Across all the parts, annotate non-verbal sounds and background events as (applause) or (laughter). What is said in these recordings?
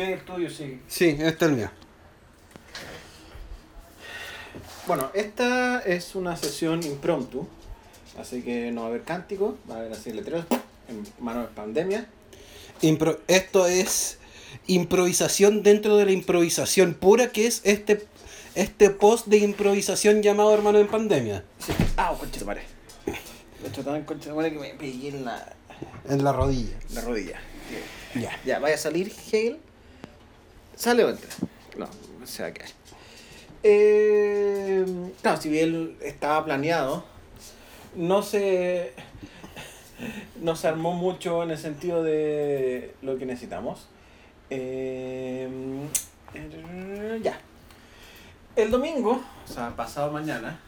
Sí, el tuyo sí. Sí, este es el mío. Bueno, esta es una sesión impromptu, así que no va a haber cántico, va a haber así letreros en mano de pandemia. Impro- esto es improvisación dentro de la improvisación pura que es este, este post de improvisación llamado Hermano en Pandemia. Sí. Ah, concha de madre. De hecho, tan concha de madre que me pegué en la, En la rodilla. la rodilla. Ya. Ya, vaya a salir Hale. ¿Sale o entra? No, se va a quedar. Eh, si bien estaba planeado, no se, no se armó mucho en el sentido de lo que necesitamos. Eh, ya. El domingo, o sea, pasado mañana,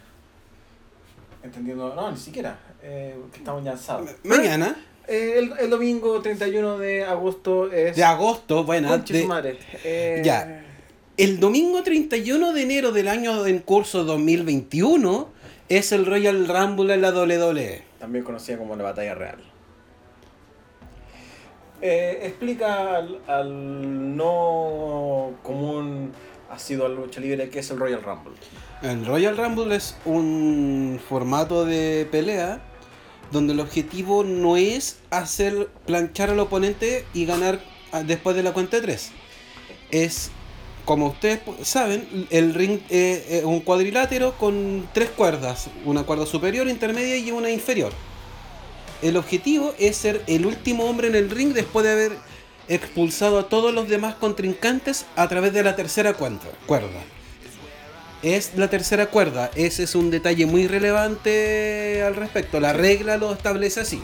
entendiendo, no, ni siquiera, eh, que estamos ya sábado. Mañana, Eh, el, el domingo 31 de agosto es... de agosto, bueno, de- madre. Eh, Ya. el domingo 31 de enero del año en curso 2021 es el Royal Rumble en la WWE. También conocida como la batalla real. Eh, explica al, al no común ha sido la lucha libre que es el Royal Rumble. El Royal Rumble es un formato de pelea donde el objetivo no es hacer planchar al oponente y ganar ah, después de la cuenta de tres. Es, como ustedes saben, el ring eh, es un cuadrilátero con tres cuerdas, una cuerda superior, intermedia y una inferior. El objetivo es ser el último hombre en el ring después de haber expulsado a todos los demás contrincantes a través de la tercera cuerda. Es la tercera cuerda, ese es un detalle muy relevante al respecto. La regla lo establece así.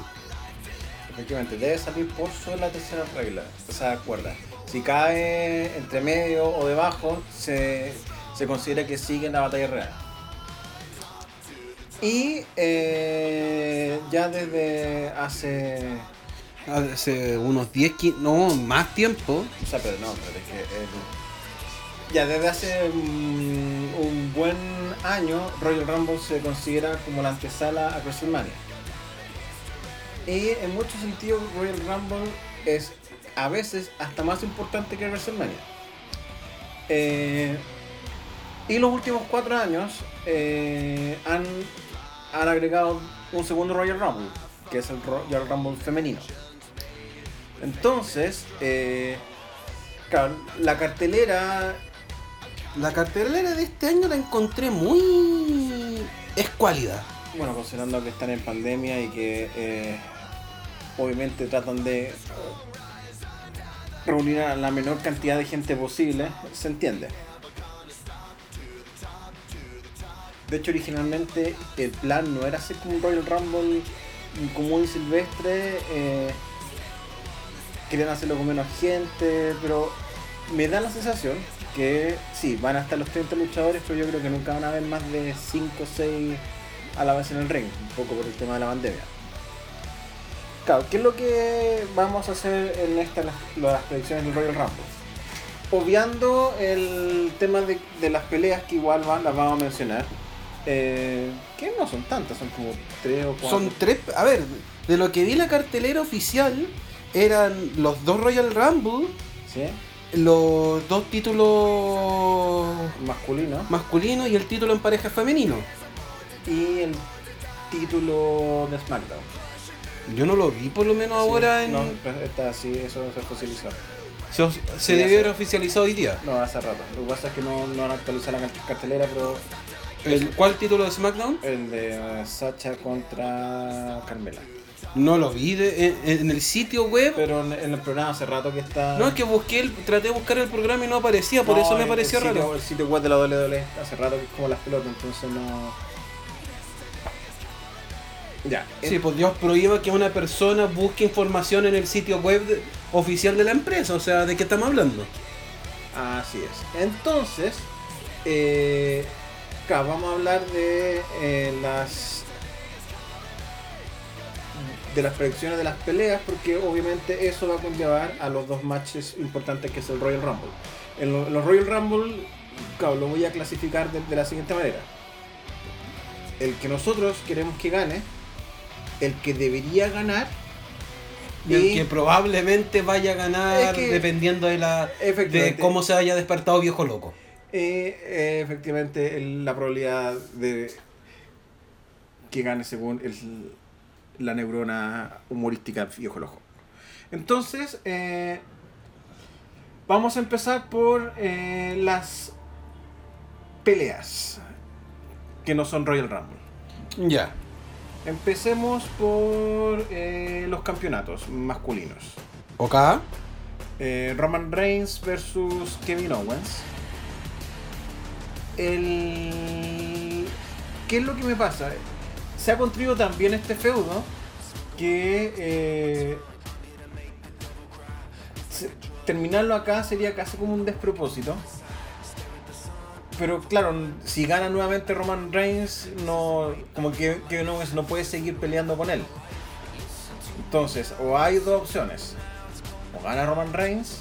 Efectivamente, debe salir por sobre la tercera regla, esa cuerda. Si cae entre medio o debajo, se, se considera que sigue en la batalla real. Y eh, ya desde hace. Hace unos 10, 15, no, más tiempo. O sea, pero no, pero es que. el- ya desde hace mm, un buen año, Royal Rumble se considera como la antesala a WrestleMania. Y en muchos sentidos, Royal Rumble es a veces hasta más importante que WrestleMania. Eh, y los últimos cuatro años eh, han, han agregado un segundo Royal Rumble, que es el Royal Rumble femenino. Entonces, eh, la cartelera La cartelera de este año la encontré muy escuálida. Bueno, considerando que están en pandemia y que eh, obviamente tratan de reunir a la menor cantidad de gente posible, se entiende. De hecho, originalmente el plan no era hacer como un Royal Rumble común y silvestre. eh, querían hacerlo con menos gente, pero me da la sensación que sí, van a estar los 30 luchadores, pero yo creo que nunca van a haber más de 5 o 6 a la vez en el ring, un poco por el tema de la pandemia. Claro, ¿qué es lo que vamos a hacer en esta, las, las predicciones del Royal Rumble? Obviando el tema de, de las peleas que igual van, las vamos a mencionar. Eh, que no son tantas, son como 3 o 4. Son tres, a ver, de lo que vi la cartelera oficial eran los dos Royal Rumble, ¿Sí? Los dos títulos Masculino. masculinos y el título en pareja femenino. Y el título de SmackDown. Yo no lo vi por lo menos ahora en... No, pues está así, eso se oficializó. Se, se Sí, debió haber oficializado hoy día. No, hace rato. Lo que pasa es que no, no han actualizado la cartelera, pero ¿El, ¿Cuál título de SmackDown? el de Sacha contra Carmela. No lo vi de- en, en el sitio web. Pero en, en el programa hace rato que está. No, es que busqué, el, traté de buscar el programa y no aparecía, por No, eso me pareció sitio- raro. El sitio web de la WWE hace rato que es como las pelotas, entonces no. Ya. Sí, pues Dios prohíba que una persona busque información en el sitio web de- oficial de la empresa, o sea, ¿de qué estamos hablando? Así es. Entonces, eh, claro, vamos a hablar de eh, las de las predicciones de las peleas, porque obviamente eso va a conllevar a los dos matches importantes que es el Royal Rumble. En, lo- en los Royal Rumble, claro, lo voy a clasificar de, de la siguiente manera. El que nosotros queremos que gane, el que debería ganar Y el que probablemente vaya a ganar Es que- dependiendo de la de cómo se haya despertado viejo loco. Eh, eh, efectivamente, la probabilidad de que gane según el- la neurona humorística viejo loco. Entonces, eh, vamos a empezar por eh, las peleas que no son Royal Rumble. Ya. Empecemos por eh, los campeonatos masculinos. ¿Ok? Roman Reigns versus Kevin Owens. El... ¿Qué es lo que me pasa? Se ha construido también este feudo que eh, terminarlo acá sería casi como un despropósito. Pero claro, si gana nuevamente Roman Reigns, no, como que Kevin Owens no puede seguir peleando con él. Entonces, o hay dos opciones. O gana Roman Reigns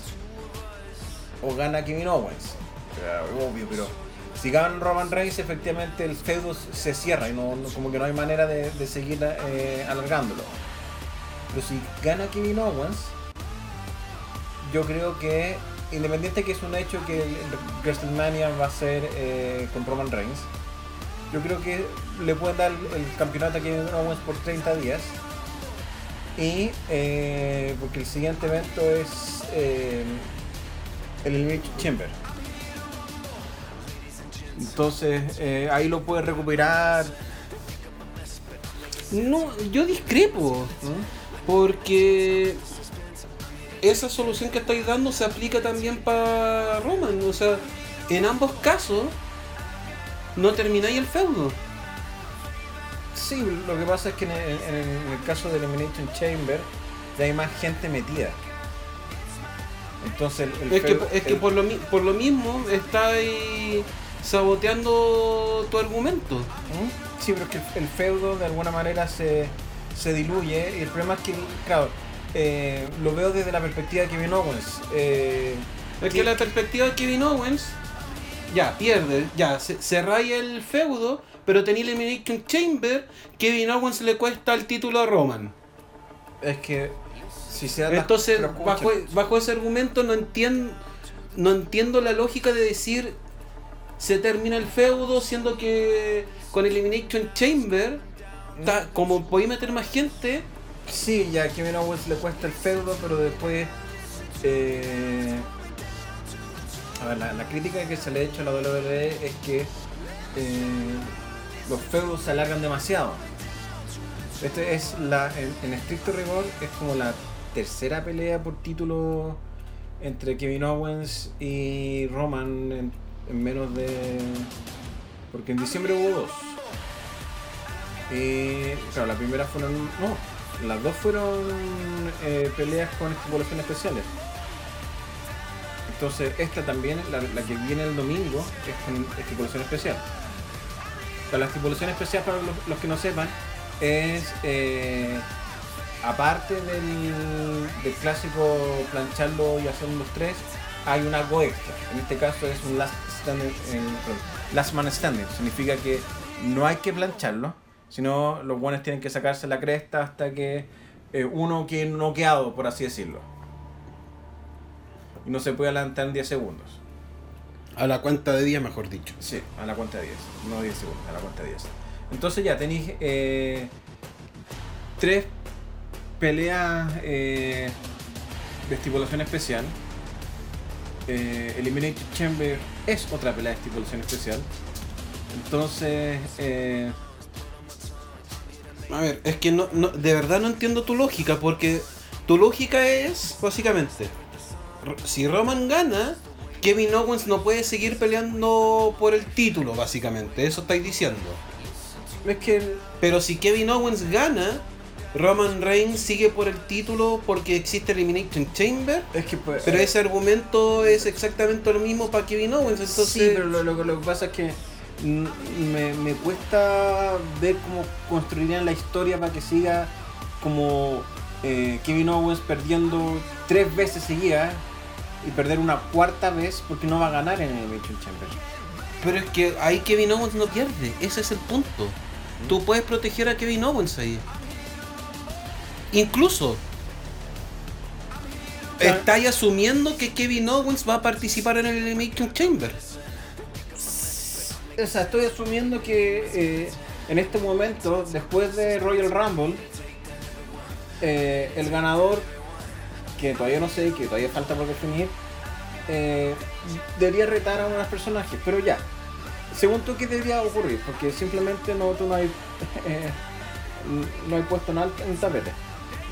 o gana Kevin Owens. Obvio, pero si gana Roman Reigns, efectivamente el feudo se cierra y no, como que no hay manera de, seguir eh, alargándolo. Pero si gana Kevin Owens, yo creo que, independiente que es un hecho que WrestleMania va a ser eh, con Roman Reigns, yo creo que le pueden dar el campeonato a Kevin Owens por 30 días. Y eh, porque el siguiente evento es el Elimination Chamber. Entonces eh, ahí lo puede recuperar. No, yo discrepo. Porque esa solución que estáis dando se aplica también para Roman. O sea, en ambos casos no termináis el feudo. Sí, lo que pasa es que en el, en el- en el caso de Elimination Chamber ya hay más gente metida. Entonces el, el Es que, feudo- es que por, lo, mi- por lo mismo estáis saboteando tu argumento. ¿Mm? Sí, pero es que el, el feudo de alguna manera se, se diluye y el problema es que, claro, eh, lo veo desde la perspectiva de Kevin Owens. Eh, Es que la perspectiva de Kevin Owens, ya, pierde, ya, se, cerráis el feudo, pero tenéis el Elimination Chamber, Kevin Owens le cuesta el título a Roman. es que si se Entonces, bajo, bajo ese argumento no entiendo, no entiendo la lógica de decir se termina el feudo, siendo que con Elimination Chamber, como podéis meter más gente, Sí, ya a Kevin Owens le cuesta el feudo, pero después. eh, la crítica que se le ha hecho a la WWE es que eh, los feudos se alargan demasiado. Este es la, en, en estricto rigor, es como la tercera pelea por título entre Kevin Owens y Roman en, en menos de. Porque en diciembre hubo dos. Y claro, la primera fueron. No, las dos fueron eh, peleas con estipulaciones especiales. Entonces, esta también, la, la que viene el domingo, es con estipulación especial. Pero la estipulación especial, para los, los que no sepan, es eh, aparte del, del clásico plancharlo y hacer los tres, hay un algo extra. En este caso es un last, standing, eh, last man standing. Significa que no hay que plancharlo, sino los buenos tienen que sacarse la cresta hasta que eh, uno quede noqueado, por así decirlo. Y no se puede adelantar en 10 segundos. a la cuenta de día, mejor dicho. Sí, a la cuenta de 10. No 10 segundos, a la cuenta de 10. Entonces ya tenéis eh, tres peleas eh, de estipulación especial. Eh, Elimination Chamber es otra pelea de estipulación especial. Entonces, eh, A ver, es que no, no- de verdad no entiendo tu lógica, porque tu lógica es, básicamente, si Roman gana, Kevin Owens no puede seguir peleando por el título, básicamente, eso estáis diciendo. es que el- Pero si Kevin Owens gana, Roman Reigns sigue por el título porque existe Elimination Chamber. es que pues, Pero ese argumento es exactamente lo mismo para Kevin Owens, entonces... Sí, pero lo, lo- lo que pasa es que mm, me, me cuesta ver cómo construirían la historia para que siga como eh, Kevin Owens perdiendo tres veces seguidas y perder una cuarta vez porque no va a ganar en el Elimination Chamber. Pero es que ahí Kevin Owens no pierde, ese es el punto. Tú puedes proteger a Kevin Owens ahí. Incluso, estáis asumiendo que Kevin Owens va a participar en el Elimination Chamber. O sea, estoy asumiendo que eh, en este momento, después de Royal Rumble, eh, el ganador, que todavía no sé, que todavía falta por definir, eh, debería retar a unos personajes, pero ya. Según tú, ¿qué debería ocurrir? Porque simplemente no, tú no hay, (laughs) no hay puesto en, alto, en tapete.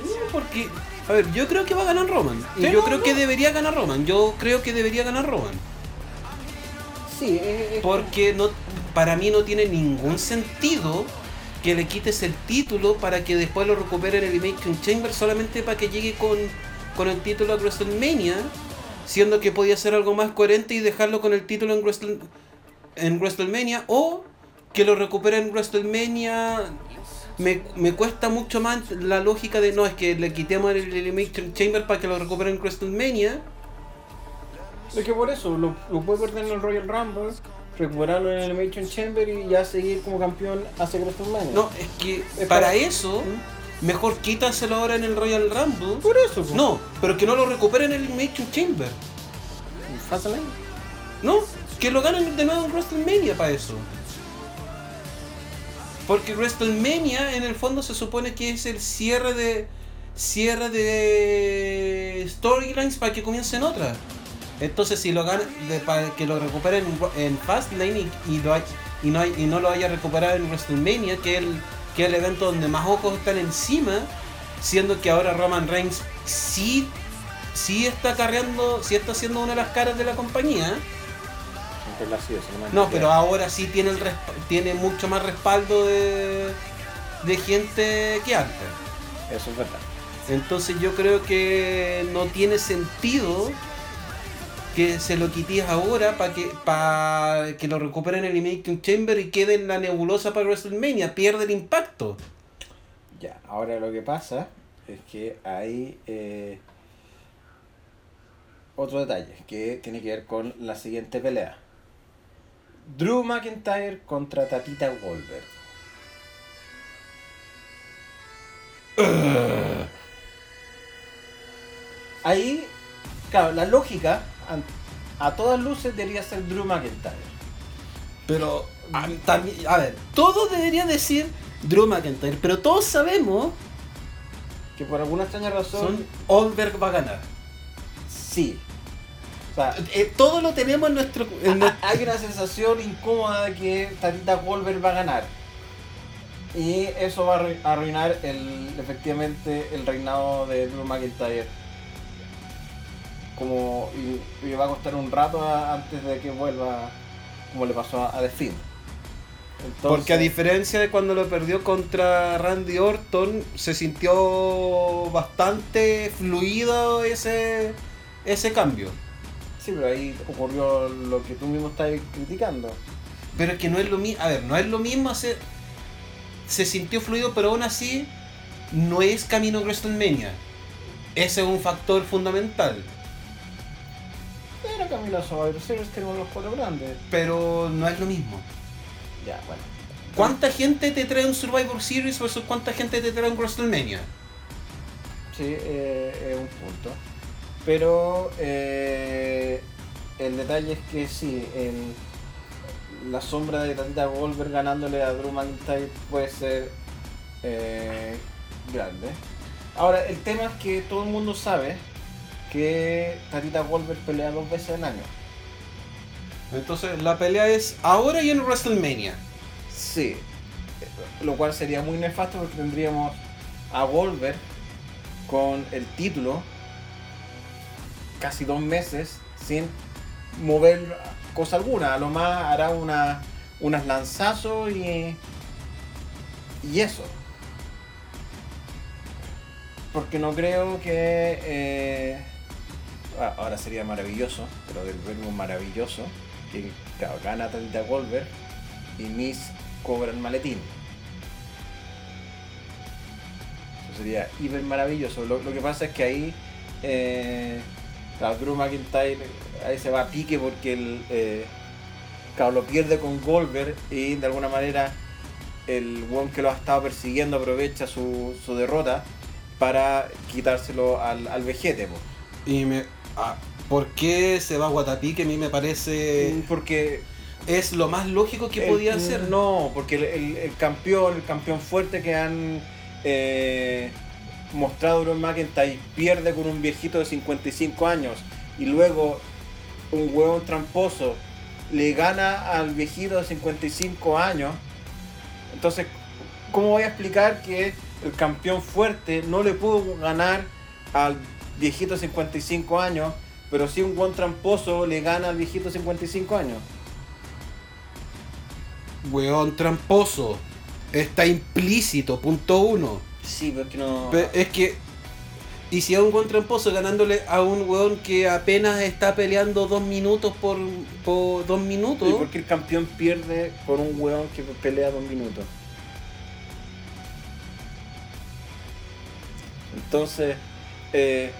No, porque, a ver, yo creo que va a ganar Roman. Y yo no, creo no. que debería ganar Roman. Yo creo que debería ganar Roman. Sí, es- Porque no, para mí no tiene ningún sentido que le quites el título para que después lo recupere en el Elimination Chamber solamente para que llegue con, con el título a WrestleMania, siendo que podía ser algo más coherente y dejarlo con el título en, Wrestle- en WrestleMania o que lo recupere en WrestleMania. Me, me cuesta mucho más la lógica de no, es que le quitemos el Elimination Chamber para que lo recupere en WrestleMania. Es que por eso, lo, lo puede perder en el Royal Rumble, recuperarlo en el Elimination Chamber y ya seguir como campeón hacia WrestleMania. No, es que Es para para- eso, mejor quítaselo ahora en el Royal Rumble. por eso. pues. No, pero que no lo recuperen en el Elimination Chamber. Fastlane. No, que lo ganen de nuevo en WrestleMania para eso. Porque WrestleMania en el fondo se supone que es el cierre de cierre de storylines para que comiencen otras. Entonces si lo ganan para que lo recuperen en, Fastlane y, y, no lo haya recuperado en WrestleMania, que es el, que es el evento donde más ojos están encima, siendo que ahora Roman Reigns sí, sí está carreando, sí está siendo una de las caras de la compañía. Siempre lo ha sido, solamente No, pero ahora sí tiene el tiene mucho más respaldo de, de gente que antes. Eso es verdad. Entonces yo creo que no tiene sentido que se lo quites ahora para que para que lo recuperen en el Elimination Chamber y quede en la nebulosa para WrestleMania, pierde el impacto. Ya, ahora lo que pasa es que hay eh, otro detalle que tiene que ver con la siguiente pelea. Drew McIntyre contra Tatita Goldberg. Ahí, claro, la lógica a todas luces debería ser Drew McIntyre. Pero a, también, a ver, todo debería decir Drew McIntyre, pero todos sabemos Que por alguna extraña razón, son Goldberg va a ganar. sí. O sea, Eh, todo lo tenemos en nuestro en Ha- hay una sensación incómoda de que Tatita Goldberg va a ganar. Y eso va a arru- arruinar el, efectivamente el reinado de Drew McIntyre. Como, y, y va a costar un rato a- antes de que vuelva como le pasó a, a The. Entonces, Porque a diferencia de cuando lo perdió contra Randy Orton, se sintió bastante fluido ese, ese cambio. Sí, pero ahí ocurrió lo que tú mismo estás criticando. Pero es que no es lo mismo. A ver, no es lo mismo hacer. Se sintió fluido, pero aún así no es camino WrestleMania. Ese es un factor fundamental. Era camino a Survivor Series, tenemos los cuatro grandes. Pero no es lo mismo. Ya, bueno. ¿Cuánta gente te trae un Survivor Series versus cuánta gente te trae un WrestleMania? Sí, eh, es un punto. Pero eh, el detalle es que sí, el- la sombra de Tatita Goldberg ganándole a Drew McIntyre puede ser eh, grande. Ahora, el tema es que todo el mundo sabe que Tatita Goldberg pelea dos veces al año. Entonces la pelea es ahora y en WrestleMania. Sí, lo cual sería muy nefasto porque tendríamos a Goldberg con el título casi dos meses sin mover cosa alguna. A lo más hará una, unas lanzazos y, y eso. Porque no creo que... eh, ah, ahora sería maravilloso, pero del verbo maravilloso, que claro, gana Tatita Goldberg y Miss cobra el maletín. Eso sería hiper maravilloso. Lo, lo que pasa es que ahí eh, claro, Drew McIntyre ahí se va a pique porque el, eh, claro, lo pierde con Goldberg y de alguna manera el one que lo ha estado persiguiendo aprovecha su, su derrota para quitárselo al, al vejete. po. Y me. ah, ¿Por qué se va a Guatapí? Que a mí me parece. Mm, Porque Es lo más lógico que el- podía hacer. No, porque el, el- el campeón, el campeón fuerte que han eh, mostrado Drew McIntyre pierde con un viejito de 55 años y luego un huevón tramposo le gana al viejito de 55 años. Entonces, ¿cómo voy a explicar que el campeón fuerte no le pudo ganar al viejito de 55 años, pero si un buen tramposo le gana al viejito de 55 años? Weón tramposo. Está implícito, punto uno. Sí, pero es que no. Pe- Es que. Y si a un buen tramposo ganándole a un weón que apenas está peleando dos minutos por, por dos minutos. ¿Y por qué el campeón pierde por un hueón que pelea dos minutos? Entonces, eh,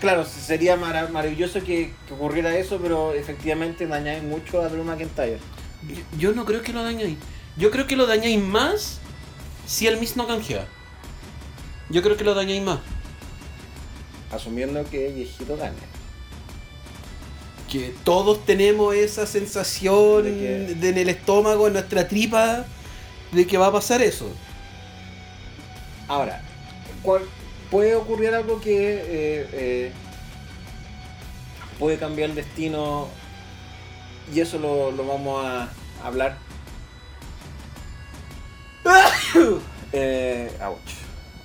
claro, sería mara- maravilloso que, que ocurriera eso, pero efectivamente dañáis mucho a Drew McIntyre. Yo, yo no creo que lo dañéis. Yo creo que lo dañáis más si el Miss no canjea. Yo creo que lo dañáis más. Asumiendo que viejito gane. Que todos tenemos esa sensación De que- de en el estómago, en nuestra tripa, de que va a pasar eso. Ahora, ¿cuál- puede ocurrir algo que eh, eh, puede cambiar el destino y eso lo, lo vamos a hablar. (laughs) eh, ouch.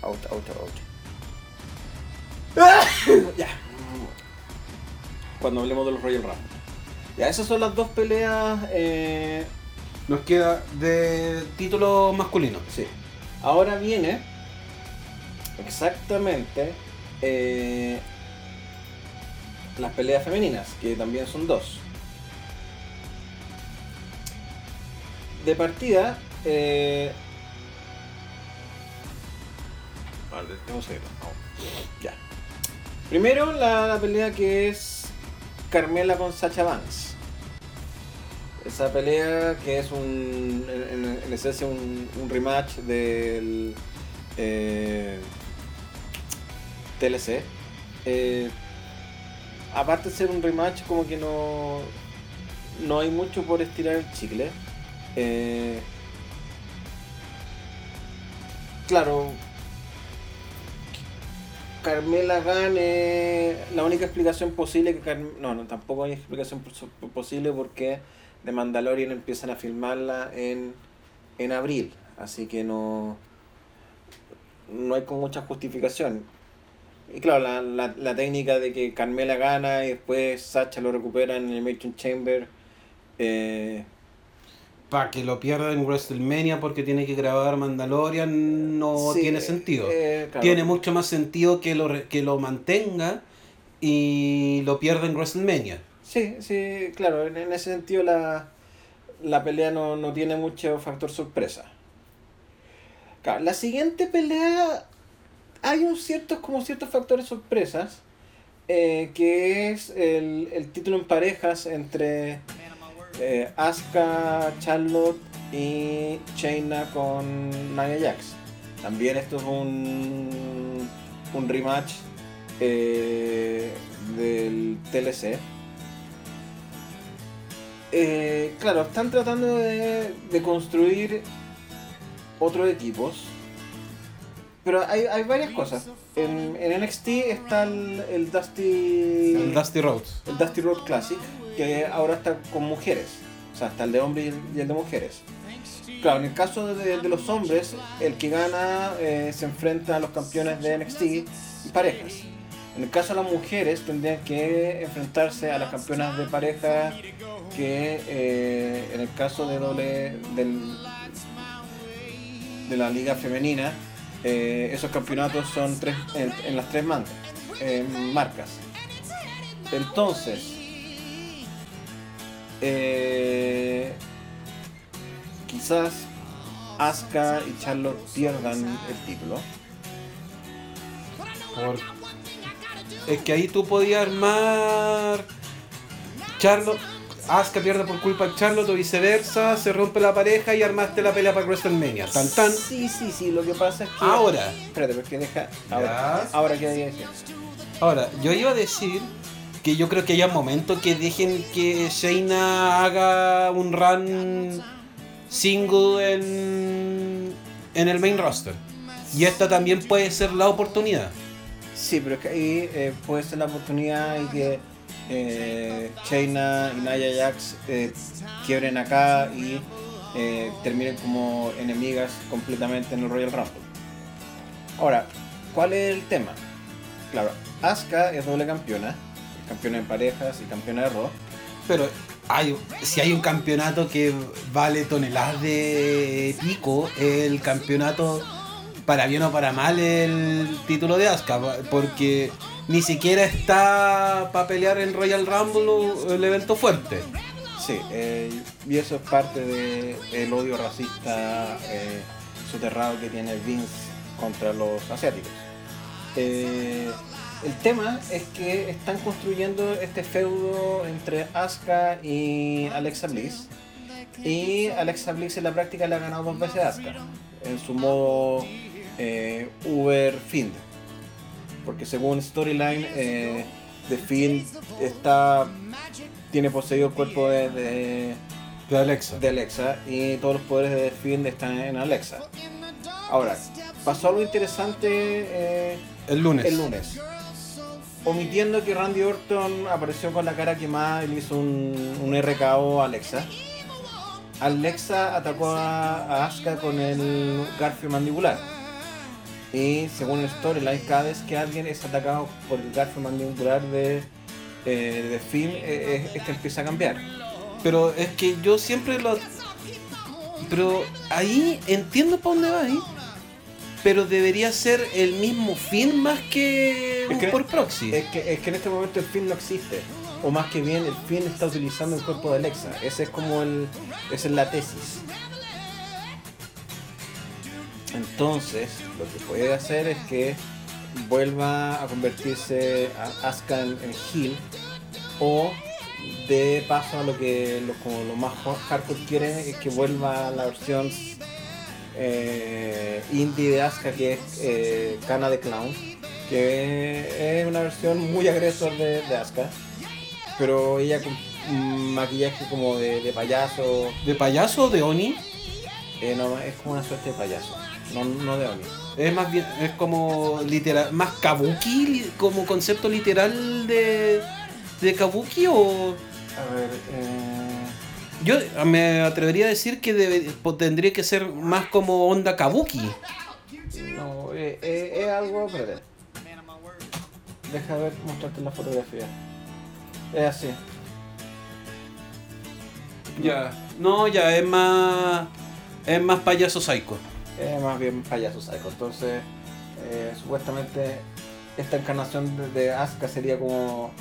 Ouch, ouch, ouch. (laughs) ya. Cuando hablemos de los Royal Rumble. Ya, esas son las dos peleas. eh, Nos queda de título masculino. Sí. Ahora viene exactamente eh, las peleas femeninas, que también son dos. De partida, eh, Primero la, pelea que es Carmela con Sacha Banks. Esa pelea que es un, en, en- en esencia un, un rematch del eh, TLC. Eh, aparte de ser un rematch, como que no, no hay mucho por estirar el chicle. Eh, claro, Carmela gane. La única explicación posible que Carm- No, no, tampoco hay explicación pos- posible porque The Mandalorian empiezan a filmarla en, en abril. Así que no. No hay con mucha justificación. Y claro, la, la, la técnica de que Carmela gana y después Sacha lo recupera en el Elimination Chamber. eh, Para que lo pierda en WrestleMania porque tiene que grabar Mandalorian no sí, tiene sentido. eh, claro. Tiene mucho más sentido que lo, que lo mantenga y lo pierda en WrestleMania. Sí, sí, claro, en, en ese sentido la, la pelea no, no tiene mucho factor sorpresa. Claro, la siguiente pelea hay un ciertos, como ciertos factores sorpresas, eh, que es el, el título en parejas entre eh, Asuka, Charlotte y Shayna con Nia Jax. También esto es un, un rematch eh, del TLC. Eh, claro, están tratando de, de construir otros equipos. Pero hay, hay varias cosas. En, en NXT está el, el Dusty. El Dusty Rhodes. el Dusty Road Classic, que ahora está con mujeres. O sea, está el de hombres y el, y el de mujeres. Claro, en el caso de, de los hombres, el que gana eh, se enfrenta a los campeones de NXT y parejas. En el caso de las mujeres, tendrían que enfrentarse a las campeonas de pareja que eh, en el caso de doble del, de la liga femenina, eh, esos campeonatos son tres, en, en las tres man- eh, marcas. Entonces, eh, quizás Asuka y Charlotte pierdan el título. Por- Es que ahí tú podías armar Charlotte, Asuka pierde por culpa de Charlotte o viceversa, se rompe la pareja y armaste la pelea para WrestleMania. Tan tan. Sí, sí, sí, lo que pasa es que. Ahora. Espérate, porque deja. Ahora, ahora que. Ahora, yo iba a decir que yo creo que haya momento que dejen que Shayna haga un run single en, en el main roster. Y esta también puede ser la oportunidad. Sí, pero es que ahí eh, puede ser la oportunidad y que eh, Shayna y Nia Jax eh, quiebren acá y eh, terminen como enemigas completamente en el Royal Rumble. Ahora, ¿cuál es el tema? Claro, Asuka es doble campeona, campeona en parejas y campeona de Raw. Pero si hay un campeonato que vale toneladas de pico, el campeonato, para bien o para mal, el título de Asuka. Porque ni siquiera está para pelear en Royal Rumble el evento fuerte. Sí, eh, y eso es parte del odio racista eh, soterrado que tiene Vince contra los asiáticos. Eh, el tema es que están construyendo este feudo entre Asuka y Alexa Bliss. Y Alexa Bliss en la práctica le ha ganado dos veces a Asuka. En su modo eh, Uber Fiend. Porque según Storyline, eh, The Fiend está, tiene poseído el cuerpo de, de, De Alexa. de Alexa y todos los poderes de The Fiend están en Alexa. Ahora, pasó algo interesante eh, El lunes. el lunes. Omitiendo que Randy Orton apareció con la cara quemada y le hizo un, un RKO a Alexa. Alexa atacó a, a Asuka con el garfio mandibular. Y según el storyline, cada vez que alguien es atacado por el garfio mandibular de, eh, de Finn, eh, es, es que empieza a cambiar. Pero es que yo siempre lo. Pero ahí entiendo para dónde va ahí. Pero debería ser el mismo fin más que Es que- por proxy. Es que, es que en este momento el Finn no existe. O más que bien, el Finn está utilizando el cuerpo de Alexa. Ese es como el. Esa es la tesis. Entonces, lo que puede hacer es que vuelva a convertirse a Asuka en, en heel. O de paso a lo que los, como los más hardcore quieren es que vuelva a la versión eh, indie de Asuka que es eh, Cana de Clown que es una versión muy agresor de, de Asuka pero ella con maquillaje como de, de payaso ¿De payaso de Oni? eh, no, es como una suerte de payaso no, no de Oni Es más bien, es como literal, más kabuki, como concepto literal de, de kabuki o... a ver eh, Yo me atrevería a decir que debe- tendría que ser más como onda kabuki. no, eh, eh, es algo espérate. deja ver mostrarte la fotografía es así Ya. No, ya, es más... Es más payaso psycho. Es más bien payaso psycho entonces eh, supuestamente esta encarnación de, Asuka sería como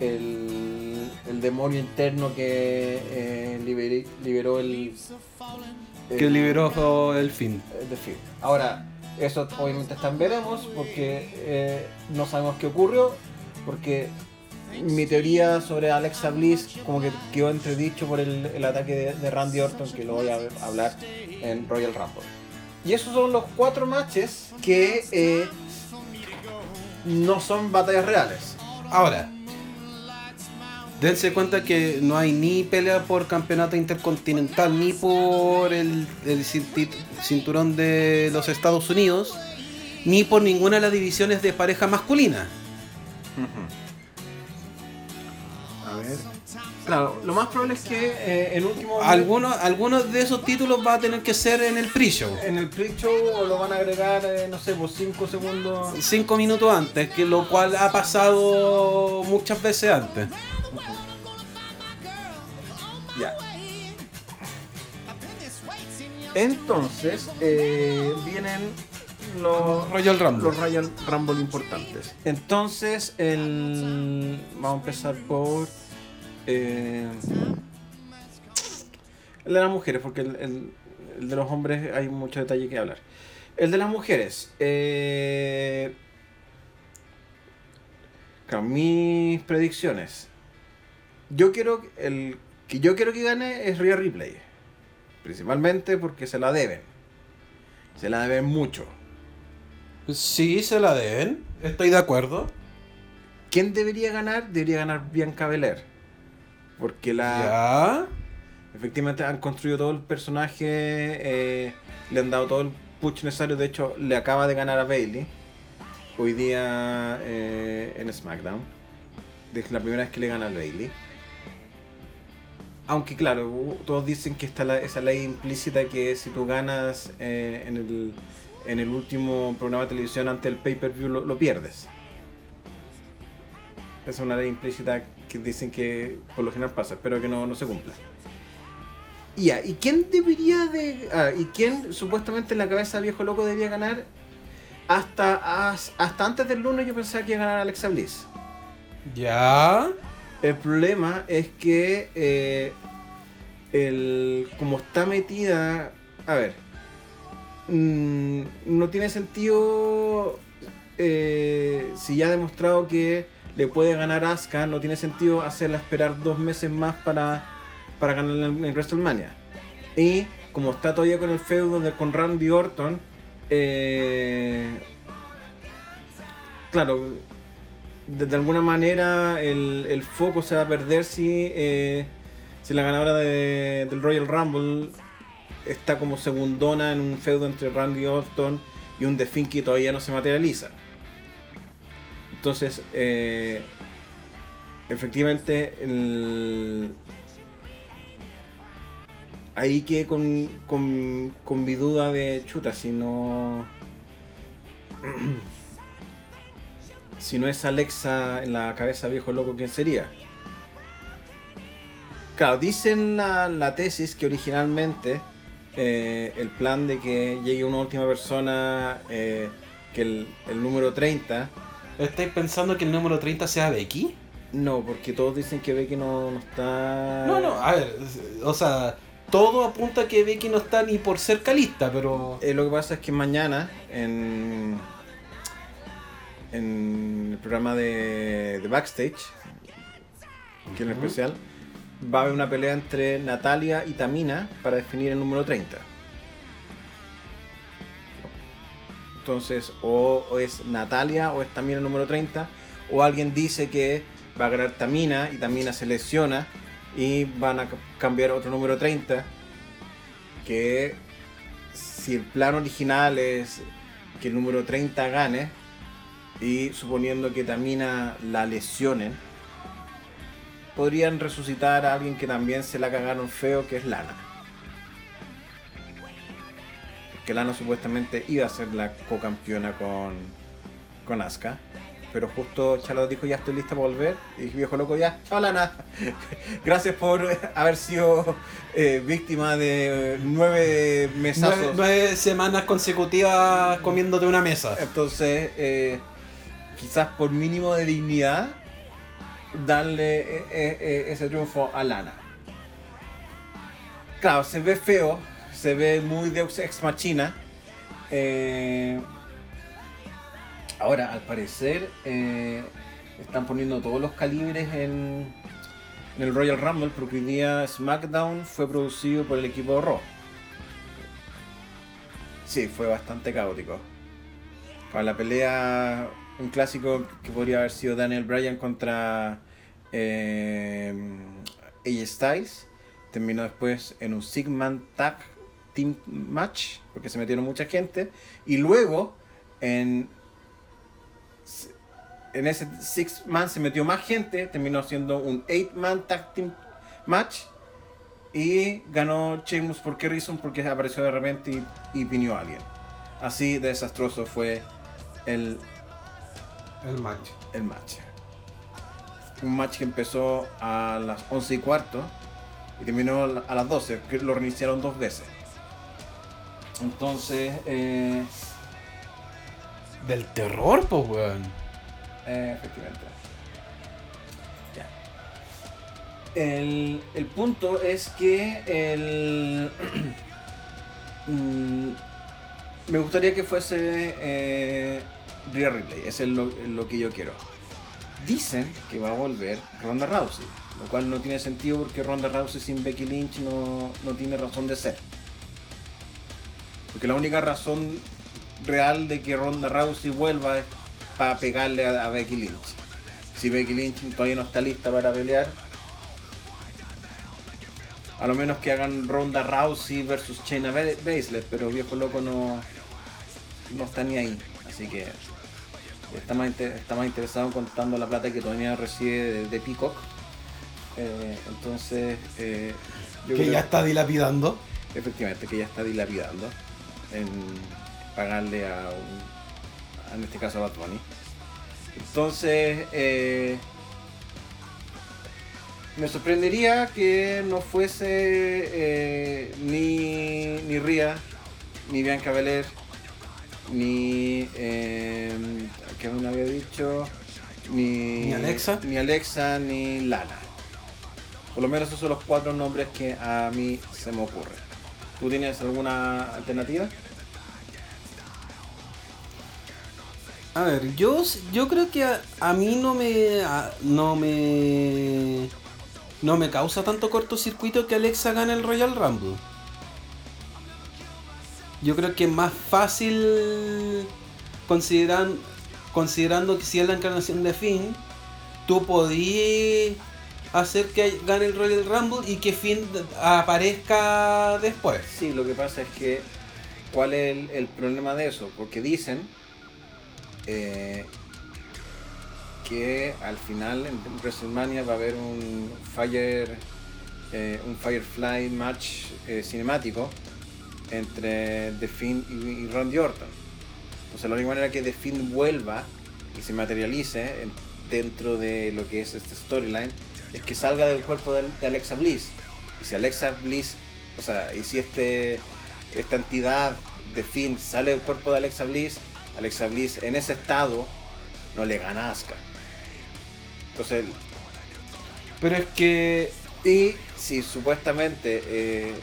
el, el demonio interno que eh, liberó el, Que el- liberó el fin. el Fear. Ahora, eso obviamente está en veremos porque eh, no sabemos qué ocurrió, porque mi teoría sobre Alexa Bliss como que quedó entredicho por el, el ataque de, de Randy Orton que lo voy a hablar en Royal Rumble. Y esos son los cuatro matches que eh, no son batallas reales. Ahora, dense cuenta que no hay ni pelea por campeonato intercontinental ni por el, cinturón de los Estados Unidos, ni por ninguna de las divisiones de pareja masculina. A ver. Claro, lo más probable es que eh, en último Algunos, algunos de esos títulos va a tener que ser en el pre-show. en el pre-show lo van a agregar, eh, no sé, por 5 segundos. Cinco minutos antes, que lo cual ha pasado muchas veces antes. Ya. Entonces, eh, vienen los Royal Rumble. los Royal Rumble importantes. Entonces, el vamos a empezar por eh, el de las mujeres, porque el, el- el de los hombres hay mucho detalle que hablar. El de las mujeres. Eh, mis predicciones. Yo quiero el que yo quiero que gane es Rhea Ripley. Principalmente porque se la deben. Se la deben mucho. Sí, se la deben. Estoy de acuerdo. ¿Quién debería ganar? Debería ganar Bianca Belair. Porque la. ¿Ya? Efectivamente han construido todo el personaje, eh, le han dado todo el push necesario. De hecho, le acaba de ganar a Bailey hoy día eh, en SmackDown. Es la primera vez que le gana a Bailey. Aunque claro, todos dicen que está la- esa ley implícita que si tú ganas eh, en, el, en el último programa de televisión ante el pay-per-view lo, lo pierdes. Esa es una ley implícita que dicen que por lo general pasa, espero que no, no se cumpla. Y ya, ¿y quién debería de... ah, ¿Y quién supuestamente en la cabeza viejo loco debería ganar? Hasta, as- hasta antes del lunes yo pensaba que iba a ganar Alexa Bliss. ¿Ya? El problema es que eh, el, como está metida, a ver, mm, no tiene sentido eh, si ya ha demostrado que le puede ganar Asuka, no tiene sentido hacerla esperar dos meses más para, para ganar en, WrestleMania. Y como está todavía con el feudo de, con Randy Orton, eh, claro, de, alguna manera el, el foco se va a perder si, eh, si la ganadora de- del Royal Rumble está como segundona en un feudo entre Randy Orton y un The que todavía no se materializa. Entonces, eh, efectivamente, el- ahí que con, con, con mi duda de chuta, si no. (clears throat) si no es Alexa en la cabeza viejo loco, ¿quién sería? Claro, dicen la, tesis que originalmente eh, el plan de que llegue una última persona, eh, que el número 30, ¿Estáis pensando que el número 30 sea Becky? no, porque todos dicen que Becky no, no está... No, no, a ver, o sea, todo apunta a que Becky no está ni por ser calista, pero... Eh, lo que pasa es que mañana en, en el programa de, de Backstage, que es el especial, va a haber una pelea entre Natalia y Tamina para definir el número 30. Entonces, o, es Natalia o es Tamina número 30, o alguien dice que va a ganar Tamina y Tamina se lesiona y van a ca- cambiar otro número 30, que si el plan original es que el número 30 gane y suponiendo que Tamina la lesionen, podrían resucitar a alguien que también se la cagaron feo, que es Lana. Que Lana supuestamente iba a ser la co-campeona con, con Asuka. Pero justo Charlotte dijo ya estoy lista para volver. Y dije, viejo loco ya, chao Lana. (laughs) Gracias por haber sido eh, víctima de nueve mesazos. Nueve, nueve semanas consecutivas comiéndote una mesa. Entonces, eh, quizás por mínimo de dignidad, darle eh, eh, eh, ese triunfo a Lana. Claro, se ve feo, se ve muy Deus Ex Machina. eh, ahora, al parecer, eh, están poniendo todos los calibres en, en el Royal Rumble, porque hoy día SmackDown fue producido por el equipo de Raw. Sí, fue bastante caótico. Para la pelea, un clásico que podría haber sido Daniel Bryan contra eh, AJ Styles, terminó después en un Sigman Tag Team Match, porque se metieron mucha gente, y luego en, en ese Six Man se metió más gente, terminó siendo un Eight Man Tag Team Match, y ganó Sheamus por qué reason, porque apareció de repente y, y pinió a alguien. Así de desastroso fue el, El match. el match. Un match que empezó a las 11 y cuarto y terminó a las 12, que lo reiniciaron dos veces. Entonces, eh, Del terror, pues, weón. eh, efectivamente. Ya. El, el punto es que el, (clears throat) mm, me gustaría que fuese eh, Rhea Ripley, es lo, lo que yo quiero. Dicen que va a volver Ronda Rousey, lo cual no tiene sentido porque Ronda Rousey sin Becky Lynch no, no tiene razón de ser. Porque la única razón real de que Ronda Rousey vuelva es para pegarle a, a Becky Lynch. si Becky Lynch todavía no está lista para pelear, a lo menos que hagan Ronda Rousey versus Shayna Ba- Baszler, pero viejo loco no, no está ni ahí. Así que está más, está más interesado en contando la plata que todavía recibe de, de Peacock. Eh, entonces, eh, yo Que creo- ya está dilapidando. efectivamente, que ya está dilapidando en pagarle a un, en este caso a Bad Bunny. Entonces, eh, me sorprendería que no fuese eh, ni, ni Ria, ni Bianca Belair, ni. Eh, que me había dicho? Ni, Ni Alexa. Ni Alexa, ni Lana. Por lo menos esos son los cuatro nombres que a mí se me ocurren. ¿Tú tienes alguna alternativa? A ver, yo, yo creo que a, a mí no me, no me. No me causa tanto cortocircuito que Alexa gane el Royal Rumble. Yo creo que es más fácil consideran, considerando que si es la encarnación de Finn, tú podías hacer que gane el Royal Rumble y que Finn aparezca después. Sí, lo que pasa es que, ¿cuál es el problema de eso? Porque dicen eh, que al final en WrestleMania va a haber un Fire, eh, un Firefly match eh, cinemático entre The Finn y, y Randy Orton. Entonces la única manera que The Finn vuelva y se materialice en- dentro de lo que es este storyline es que salga del cuerpo de, Alexa Bliss. Y si Alexa Bliss, o sea, y si este esta entidad de Finn sale del cuerpo de Alexa Bliss, Alexa Bliss en ese estado no le gana a Asuka. Entonces, Pero es que y si supuestamente eh,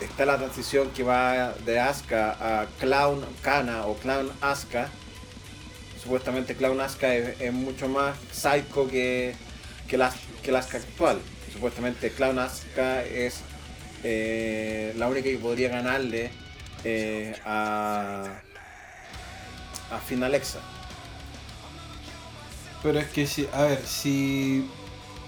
está la transición que va de Asuka a Clown Kana o Clown Asuka, supuestamente Clown Asuka es, es mucho más psycho que, que, la, que la Asuka actual. Supuestamente Clown Asuka es eh, la única que podría ganarle eh, a, a Finn Alexa. Pero es que si, a ver, si,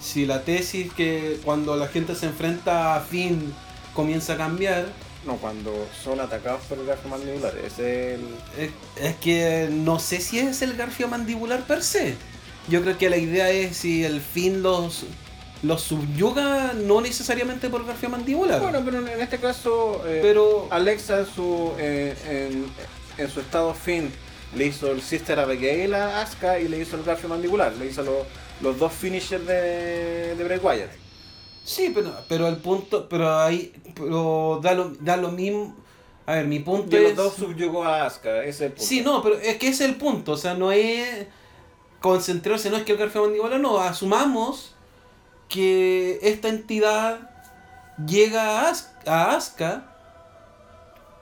si la tesis que cuando la gente se enfrenta a Finn comienza a cambiar, No, cuando son atacados por el garfio mandibular, es el... es, es que no sé si es el garfio mandibular per se. Yo creo que la idea es si el Finn los, los subyuga, no necesariamente por garfio mandibular. Bueno, pero en este caso, eh, pero Alexa en su, eh, en, en su estado fin le hizo el Sister Abigail a Asuka y le hizo el garfio mandibular, le hizo lo- los dos finishers de, de Bray Wyatt. sí, pero, pero el punto, pero ahí, pero da lo, da lo mismo. A ver, mi punto Y es. los dos subyugó a Asuka, ese es el punto. Sí, no, pero es que ese es el punto. O sea, no es concentrarse, no es que el garfio mandibular, no. Asumamos que esta entidad llega a, As- a Asuka.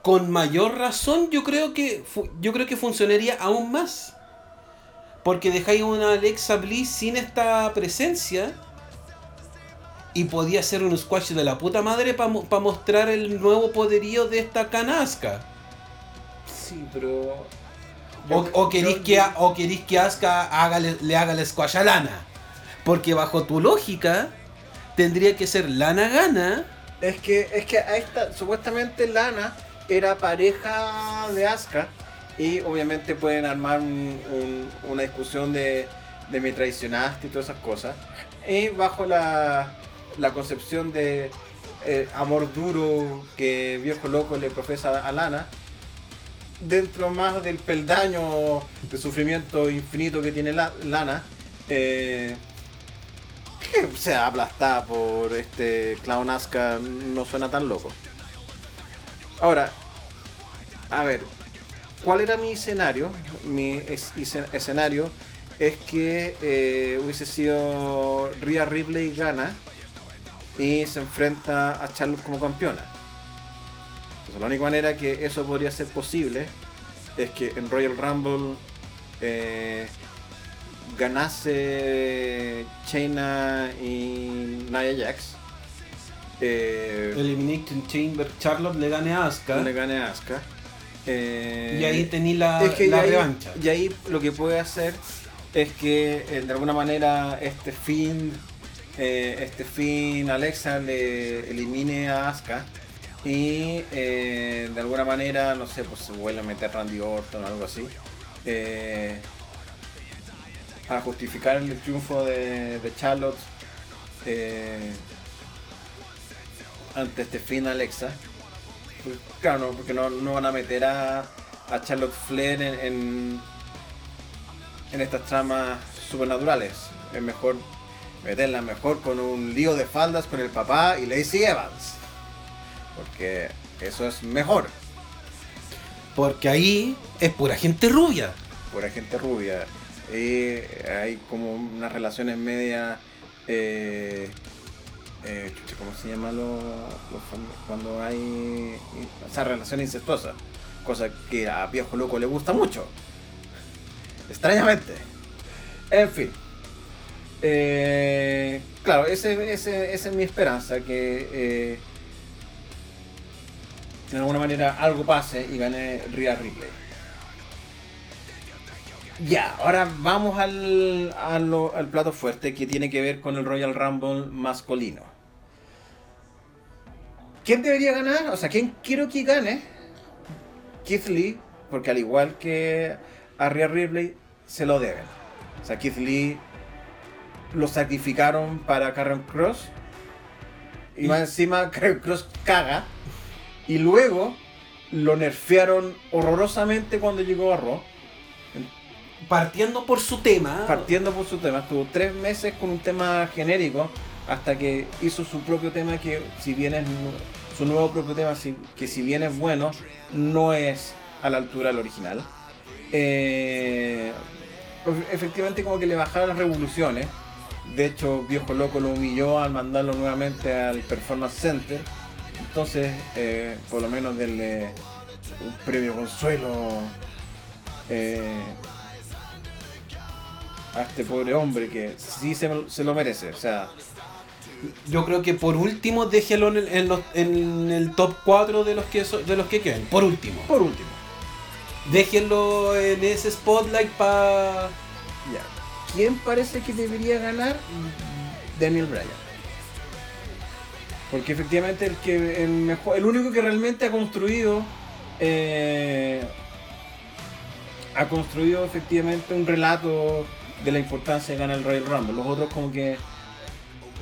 Con mayor razón, yo creo que yo creo que funcionaría aún más. Porque dejáis una Alexa Bliss sin esta presencia. Y podía ser un squash de la puta madre para mostrar el nuevo poderío de esta canasca. Sí, pero... O, Yo- o queréis yo- que, a- o queréis que Asuka haga, le haga el squash a Lana. Porque bajo tu lógica, tendría que ser Lana gana. Es que, es que a esta, supuestamente Lana era pareja de Asuka y obviamente pueden armar un- un- una discusión de, de me traicionaste y todas esas cosas. Y bajo la, la concepción de eh, amor duro que viejo loco le profesa a Lana, dentro más del peldaño de sufrimiento infinito que tiene la- Lana, eh, (laughs) que sea aplastada por este Clown Asuka no suena tan loco. Ahora, a ver, ¿cuál era mi escenario? Mi es- escen- escenario es que eh, hubiese sido Rhea Ripley gana y se enfrenta a Charlotte como campeona. La única manera que eso podría ser posible es que en Royal Rumble eh, ganase Shayna y Nia Jax. Eh, Elimination Chamber Charlotte le gane a Asuka. le gane a Asuka. Eh, y ahí tení la, es que la y ahí, revancha. y ahí lo que puede hacer es que eh, de alguna manera este fin, eh, este fin Alexa le elimine a Asuka y de alguna manera, no sé, pues se vuelve a meter Randy Orton o algo así. a justificar el triunfo de, de Charlotte ante este fin Alexa. Pues, claro, no, porque no, no van a meter a, a Charlotte Flair en, en, en estas tramas supernaturales. Es mejor meterla mejor con un lío de faldas con el papá y Lacey Evans. Porque eso es mejor. Porque ahí es pura gente rubia. Pura gente rubia. Y hay como unas relaciones medias. Eh, eh, ¿Cómo se llama lo, cuando hay esa relación incestuosa? Cosa que a Viejo Loco le gusta mucho. Extrañamente. En fin. Eh, claro, ese, esa es mi esperanza, que eh, de alguna manera algo pase y gane Rhea Ripley. Ya, ahora vamos al, al plato fuerte que tiene que ver con el Royal Rumble masculino. ¿Quién debería ganar? O sea, ¿quién quiero que gane? Keith Lee, porque al igual que a Rhea Ripley, se lo deben. O sea, Keith Lee lo sacrificaron para Karen Cross. Y más encima, (laughs) Karen Cross caga. Y luego lo nerfearon horrorosamente cuando llegó a Raw. Partiendo por su tema. Partiendo por su tema, estuvo tres meses con un tema genérico hasta que hizo su propio tema que si bien es su nuevo propio tema, si- que si bien es bueno, no es a la altura del original. Eh, efectivamente como que le bajaron las revoluciones. De hecho, Viejo Loco lo humilló al mandarlo nuevamente al Performance Center. Entonces, eh, por lo menos denle un premio consuelo eh, a este pobre hombre que sí se, se lo merece. O sea, Yo creo que por último déjelo en el, en los- en el top 4 de los que so- de los que queden. Por último. por último, Déjenlo en ese spotlight para. ya. ¿Quién parece que debería ganar? Daniel Bryan. Porque efectivamente el que el mejor, el único que realmente ha construido eh, ha construido efectivamente un relato de la importancia de ganar el Royal Rumble. Los otros como que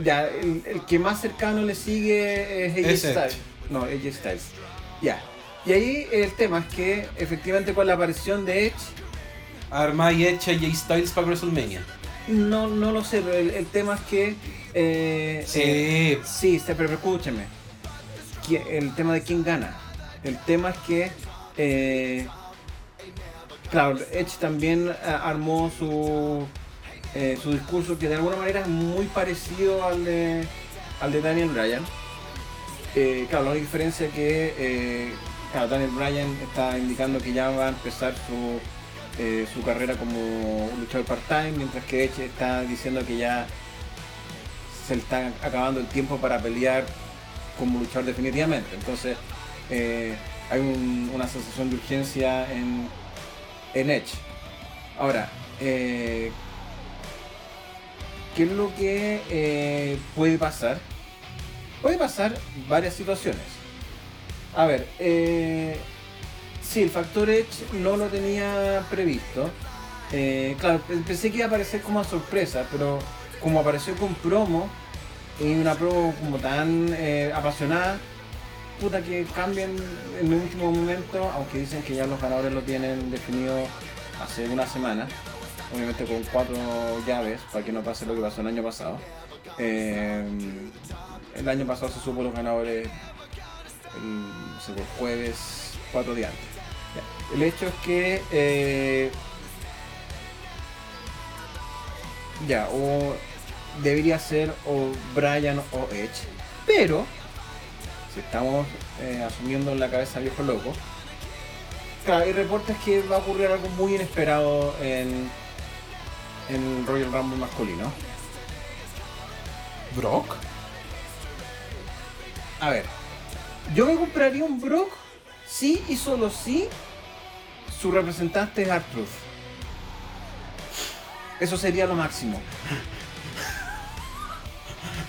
ya el, el que más cercano le sigue es AJ Es Edge. Styles. No, AJ Styles. Ya. Y ahí el tema es que efectivamente con la aparición de Edge Arma y hecha J Styles para WrestleMania. no, no lo sé, pero el, el tema es que eh, Sí. eh, Sí, pero escúchame. El tema de quién gana. El tema es que, eh, claro, Edge también ah, armó su, eh, su discurso que de alguna manera es muy parecido al de, al de Daniel Bryan. Eh, claro, la única diferencia es que eh, Daniel Bryan está indicando que ya va a empezar su, eh, su carrera como luchador part-time, mientras que Edge está diciendo que ya se le está acabando el tiempo para pelear como luchador definitivamente. Entonces hay un- una sensación de urgencia en, en Edge. Ahora, ¿qué es lo que eh, puede pasar? Puede pasar varias situaciones. A ver, eh, sí, el factor Edge no lo tenía previsto. Eh, claro, pe- pensé que iba a aparecer como a sorpresa, pero como apareció con promo y una promo como tan eh, apasionada, puta que cambian en el último momento, aunque dicen que ya los ganadores lo tienen definido hace una semana, obviamente con cuatro llaves, para que no pase lo que pasó el año pasado. Eh, el año pasado se supo los ganadores el, jueves, cuatro días antes. El hecho es que eh, ya, o debería ser o Brian o Edge, pero si estamos eh, asumiendo en la cabeza viejo loco, claro, hay reportes que va a ocurrir algo muy inesperado en, en el Royal Rumble masculino. ¿Brock? A ver, yo me compraría un Brock si y solo si su representante es Art Truth. Eso sería lo máximo.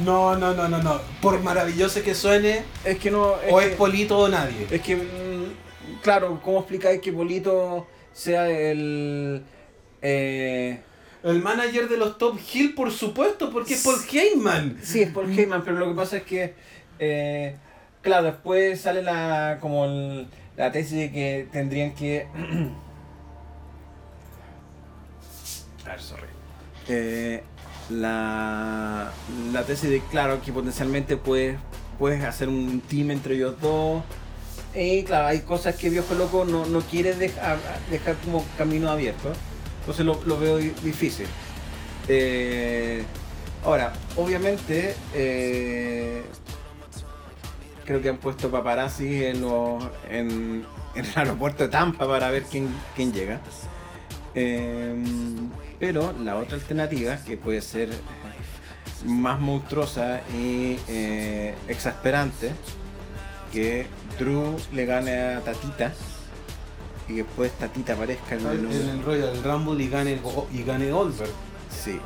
No, no, no, no, no. Por maravilloso que suene, Es que no. o que- es Polito o nadie. Es que, mm, claro, ¿cómo explicáis que Polito sea el. Eh, El manager de los Top Hill, por supuesto, porque es Paul Heyman. sí, es Paul Heyman, pero lo que pasa es que. eh, claro, después sale la. como el- la tesis de que tendrían que. (clears throat) A ver, sorry. Eh, la, la tesis de, claro, que potencialmente puedes, puedes hacer un team entre ellos dos. Y claro, hay cosas que Viejo Loco no, no quiere dejar, dejar como camino abierto. Entonces lo, veo di- difícil. Eh, ahora, obviamente, eh, creo que han puesto paparazzi en, los, en, el aeropuerto de Tampa para ver quién, llega. Eh, pero la otra alternativa, que puede ser más monstruosa y exasperante, que Drew le gane a Tatita y que después Tatita aparezca en el En el Royal Rumble y gane, y gane Goldberg. Sí.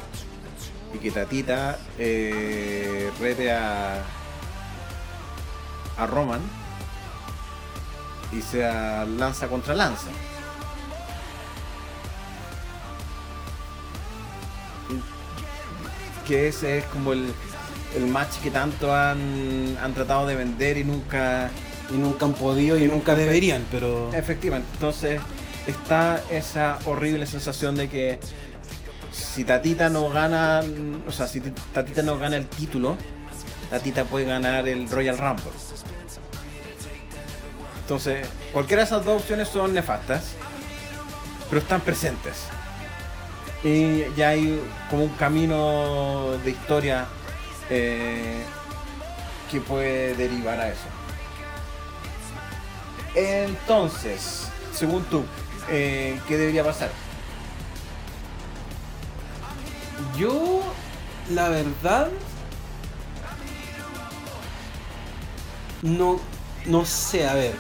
Y que Tatita eh, rete a, a Roman y sea lanza contra lanza. Y Que ese es como el, el match que tanto han, han tratado de vender y nunca Y nunca han podido y nunca deberían, pero. Efectivamente, entonces está esa horrible sensación de que si Tatita no gana, o sea, si Tatita no gana el título, Tatita puede ganar el Royal Rumble. Entonces, cualquiera de esas dos opciones son nefastas, pero están presentes. Y ya hay como un camino de historia eh, que puede derivar a eso. Entonces, según tú, eh, ¿qué debería pasar? Yo, la verdad, no, no sé, a ver.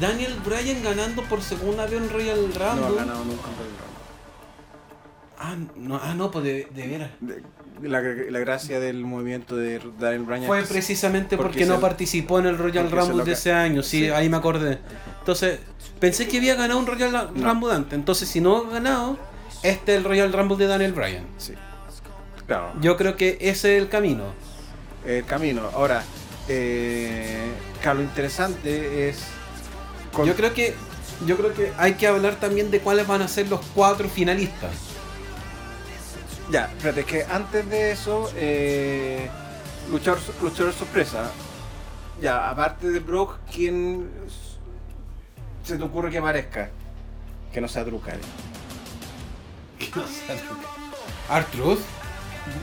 Daniel Bryan ganando por segunda vez en Royal Rumble. No ha ganado nunca un Royal Ah, no, ah, no, pues de, de veras. Rumble. De- La, la gracia del movimiento de Daniel Bryan Fue precisamente porque, porque no participó en el Royal Rumble de ese año, sí, Sí. ahí me acordé. Entonces, pensé que había ganado un Royal No. Rumble antes. Entonces, si no ha ganado, este es el Royal Rumble de Daniel Bryan. Sí. Claro, Yo creo que ese es el camino. el camino. Ahora, eh, claro, lo interesante es. con- Yo creo que yo creo que hay que hablar también de cuáles van a ser los cuatro finalistas. Ya, espérate, es que antes de eso, eh, luchador, luchador sorpresa. Ya, aparte de Brock, ¿quién se te ocurre que aparezca? Que no sea Drew Carey. Artruth.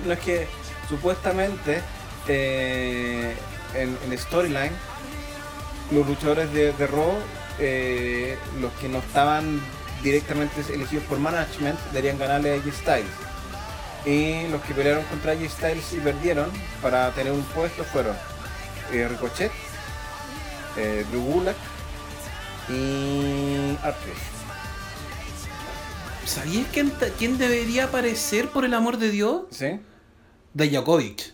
No es que supuestamente eh, en en Storyline los luchadores de, de Raw, eh, los que no estaban directamente elegidos por management, deberían ganarle a AJ Styles. Y los que pelearon contra AJ Styles y perdieron para tener un puesto fueron eh, Ricochet, eh, Drew Gulak y Arthur. ¿Sabías quién, quién debería aparecer por el amor de Dios? ¿Sí? Dajakovic.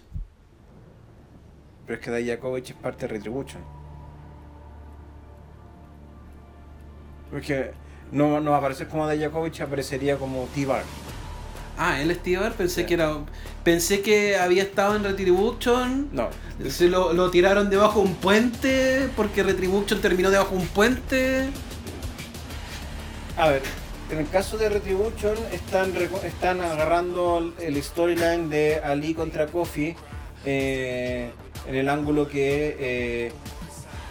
Pero es que Dayakovich es parte de Retribution. Porque no, no aparecer como Dayakovich, aparecería como T-Bar. Ah, él es pensé que era. Pensé que había estado en Retribution. No, Se lo, lo tiraron debajo de un puente. Porque Retribution terminó debajo de un puente. a ver, en el caso de Retribution están, están agarrando el storyline de Ali contra Kofi eh, en el ángulo que eh,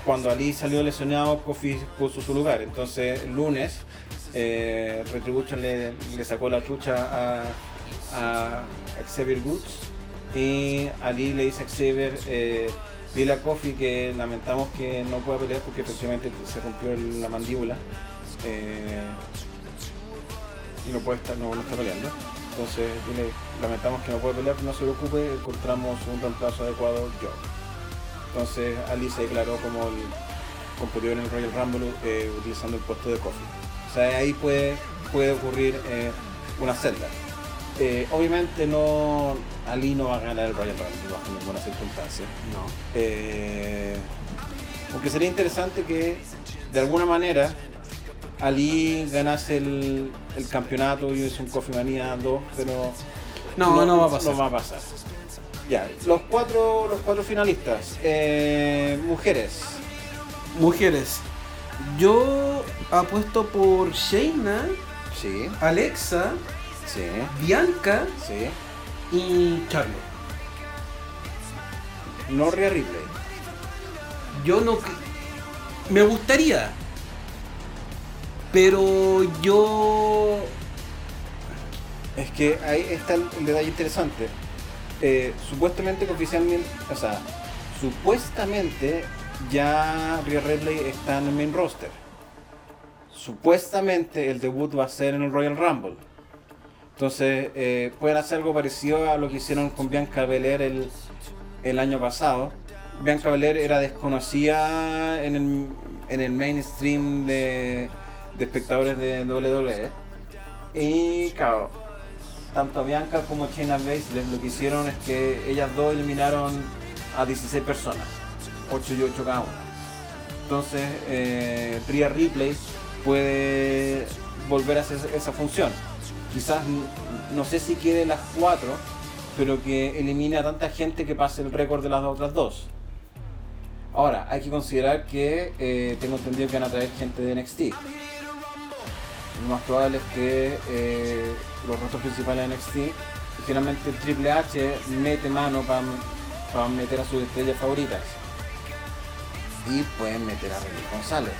cuando Ali salió lesionado, Kofi puso su lugar. Entonces, el lunes, eh, Retribution le, sacó la trucha a, Xavier Woods y Ali le dice a Xavier, eh, dile a Kofi que lamentamos que no pueda pelear porque efectivamente se rompió la mandíbula. eh, y no puede estar, no, no está peleando. Entonces, dile, lamentamos que no puede pelear, no se preocupe, encontramos un reemplazo adecuado yo. Entonces Ali se declaró como el competidor en el Royal Rumble eh, utilizando el puesto de Kofi. O sea, ahí puede, puede ocurrir eh, una celda. Eh, obviamente no. Ali no va a ganar el Royal Rumble bajo ninguna circunstancia. No. Eh, aunque sería interesante que de alguna manera Ali ganase el, el campeonato y es un Coffee Manía 2, pero No, no va a pasar. no va a pasar. Ya, los cuatro, los cuatro finalistas. Eh, mujeres. Mujeres. Yo apuesto por Shayna, Sí, Alexa, sí, Bianca sí. y Charlotte. No Rhea Ripley. Yo no. Me gustaría. Pero yo. Es que ahí está el, detalle interesante. Eh, supuestamente, que oficialmente, o sea, supuestamente ya Rhea Ripley está en el main roster. Supuestamente el debut va a ser en el Royal Rumble. Entonces, eh, pueden hacer algo parecido a lo que hicieron con Bianca Belair el, el año pasado. Bianca Belair era desconocida en el, en el mainstream de, de espectadores de WWE. Y claro, tanto Bianca como Shayna Baszler lo que hicieron es que ellas dos eliminaron a 16 personas, 8 y 8 cada una. Entonces, eh, Ripley puede volver a hacer esa función. Quizás, no sé si quede las 4, pero que elimine a tanta gente que pase el récord de las otras dos. Ahora, hay que considerar que eh, tengo entendido que van a traer gente de NXT. Lo más probable es que eh, los rostros principales de NXT, generalmente el Triple H mete mano para meter a sus estrellas favoritas. Y pueden meter a Rey González.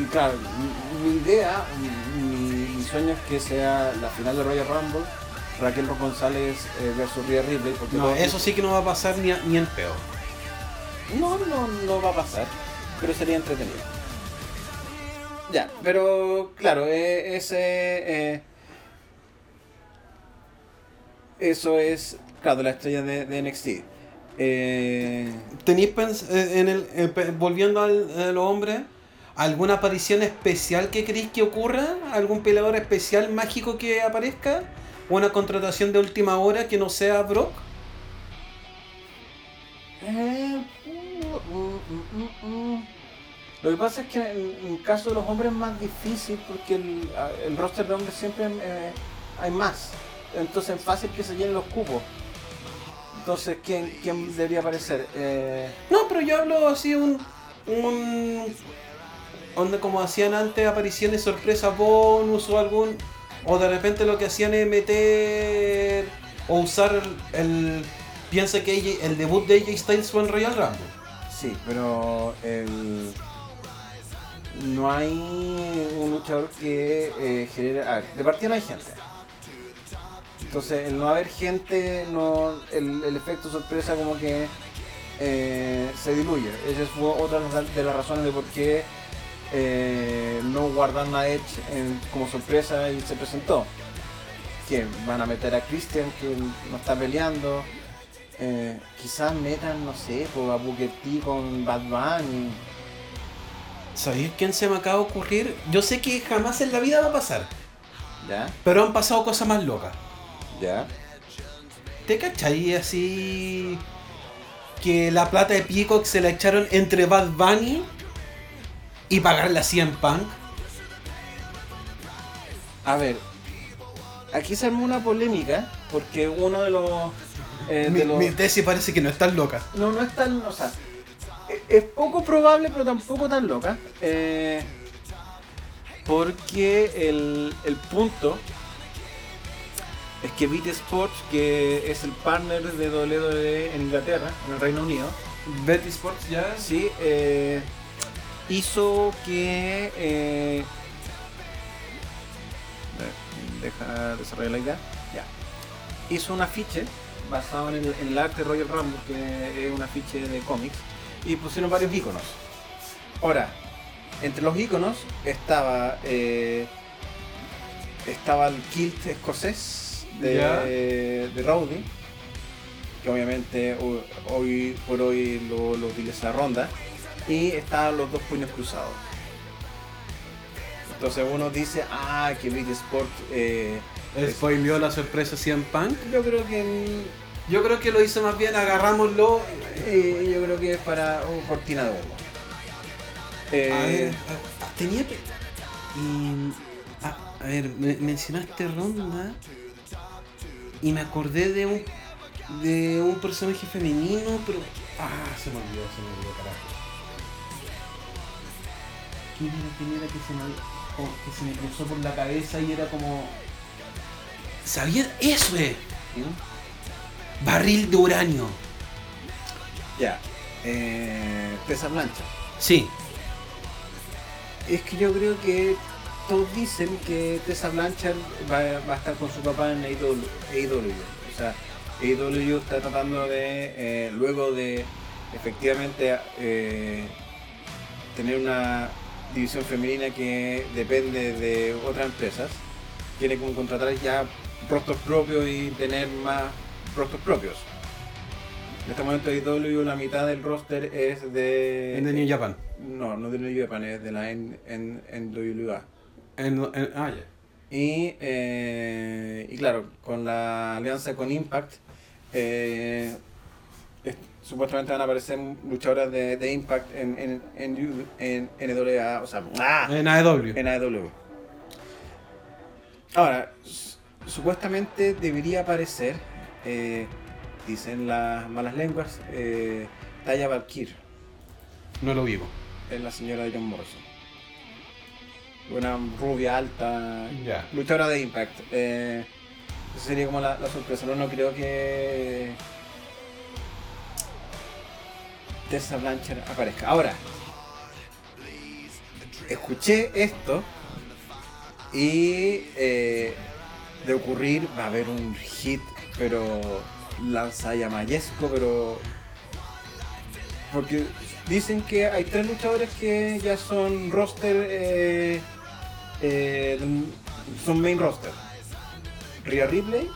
Y claro, mi, mi idea, mi, mi sueño es que sea la final de Royal Rumble, Raquel González eh, versus Rhea Ripley. Porque No, eso sí que no va a pasar ni, a- ni en peor. no, no, no va a pasar, pero sería entretenido. Ya, pero claro, eh, ese. eh, eso es, claro, la estrella de, de NXT. Eh, ¿Tenéis eh, en el, volviendo al, a los hombres, alguna aparición especial que queréis que ocurra? ¿Algún peleador especial mágico que aparezca? ¿Una contratación de última hora que no sea Brock? eh, mm, mm, mm. Lo que pasa es que en, el caso de los hombres es más difícil porque el, el roster de hombres siempre eh, hay más. Entonces es fácil que se llenen los cupos. Entonces, ¿quién, quién debería aparecer? Eh, No, pero yo hablo así un... un donde como hacían antes apariciones sorpresa bonus o algún... O de repente lo que hacían es meter... O usar el... el- piensa que AJ el debut de AJ Styles fue en Royal Rumble. Sí, pero el- no hay un luchador que eh, genere. A ver, de partida no hay gente. Entonces, el no haber gente, no, el, el efecto sorpresa como que eh, se diluye. Esa fue otra de las razones de por qué eh, no guardan a Edge en- como sorpresa y se presentó. Que van a meter a Christian que no está peleando. Eh, quizás metan, no sé, pues, a Booker T con Bad Bunny. ¿Sabéis quién se me acaba de ocurrir? Yo sé que jamás en la vida va a pasar, ¿Ya? pero han pasado cosas más locas. ¿Ya? ¿Te cachai así que la plata de Peacock se la echaron entre Bad Bunny y pagarle así en Punk? A ver, aquí se armó una polémica porque uno de los... eh, Mi, de los- mi tesis parece que no es tan loca. No, no es tan... O sea, e- es poco probable pero tampoco tan loca. eh, porque el, el punto es que Beat Sports, que es el partner de WWE en Inglaterra, en el Reino Unido, Betty Sports ya. Sí, eh, hizo que. eh, de- deja desarrollar la idea. Ya. Hizo un afiche basado en el, en el arte de Royal Rumble, que es un afiche de cómics, y pusieron varios iconos. Ahora, entre los iconos estaba. eh, estaba el kilt escocés de, de Rowdy, que obviamente ho- hoy por hoy lo, lo utiliza Ronda, y estaban los dos puños cruzados. Entonces uno dice, ah, que Beat Sport eh, Spoileó la sorpresa CM Punk. Yo creo que Yo creo que lo hizo más bien, agarrámoslo. eh, yo creo que es para un cortina de humo. Eh, A ver, a- tenía. Y, a, a ver, me- mencionaste Ronda. Y me acordé de un. de un personaje femenino, pero. Ah, se me olvidó, se me olvidó, carajo. ¿Quién era, quién era que se me, oh, que se me cruzó por la cabeza y era como. ¿Sabías? ¡Eso es! ¿Mm? Barril de uranio. Ya. Eh, Tessa Blanchard. Sí. Es que yo creo que todos dicen que Tessa Blanchard va, va a estar con su papá en AEW. O sea, AEW está tratando de, eh, luego de efectivamente eh, tener una división femenina que depende de otras empresas, quiere como contratar ya rostros propios y tener más rostros propios. En este momento AEW la mitad del roster es de... En The New Japan. No, no de New Japan, es de la en, en, NWA. En, en- ah. Y, eh, y claro, con la alianza con Impact, eh, es- supuestamente van a aparecer luchadoras de, de Impact en, en, en, en NWA, o sea, ¡ah! En AEW. en AEW. Ahora, supuestamente debería aparecer, eh, dicen las malas lenguas, eh, Taya Valkyr. No lo vivo. es la señora de John Morrison. Una rubia alta, luchadora de Impact. Eh, esa sería como la, la sorpresa. No, no creo que Tessa Blanchard aparezca. Ahora, escuché esto y eh, de ocurrir va a haber un hit, pero lanzallamayesco, pero porque dicen que hay tres luchadores que ya son roster, eh, eh, son main roster. Rhea Ripley,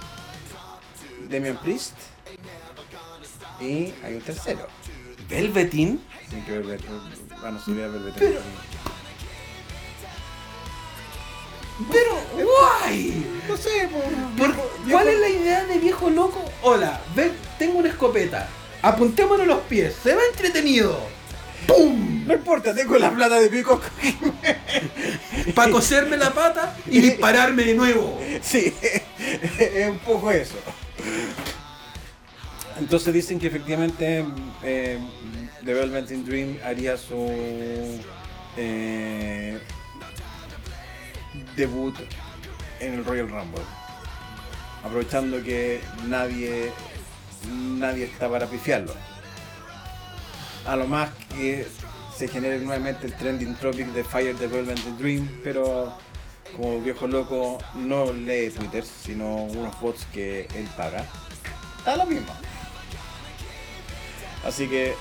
Damian Priest y hay un tercero. Velveteen. Tienen que ver, van a subir a Velvet Pero- Pero, guay. No sé, Por- ¿Cuál es la idea de viejo loco? Hola, tengo una escopeta. Apuntémonos los pies. Se va entretenido. ¡Pum! No importa, tengo la plata de pico. Para coserme la pata y dispararme de nuevo. Sí, es un poco eso. Entonces dicen que efectivamente eh, The Velvet Dream haría su eh, debut en el Royal Rumble. Aprovechando que nadie nadie está para pifiarlo. A lo más que se genere nuevamente el trending topic de Fire the Velvet Dream, pero como viejo loco no lee Twitter, sino unos bots que él paga. Está lo mismo. Así que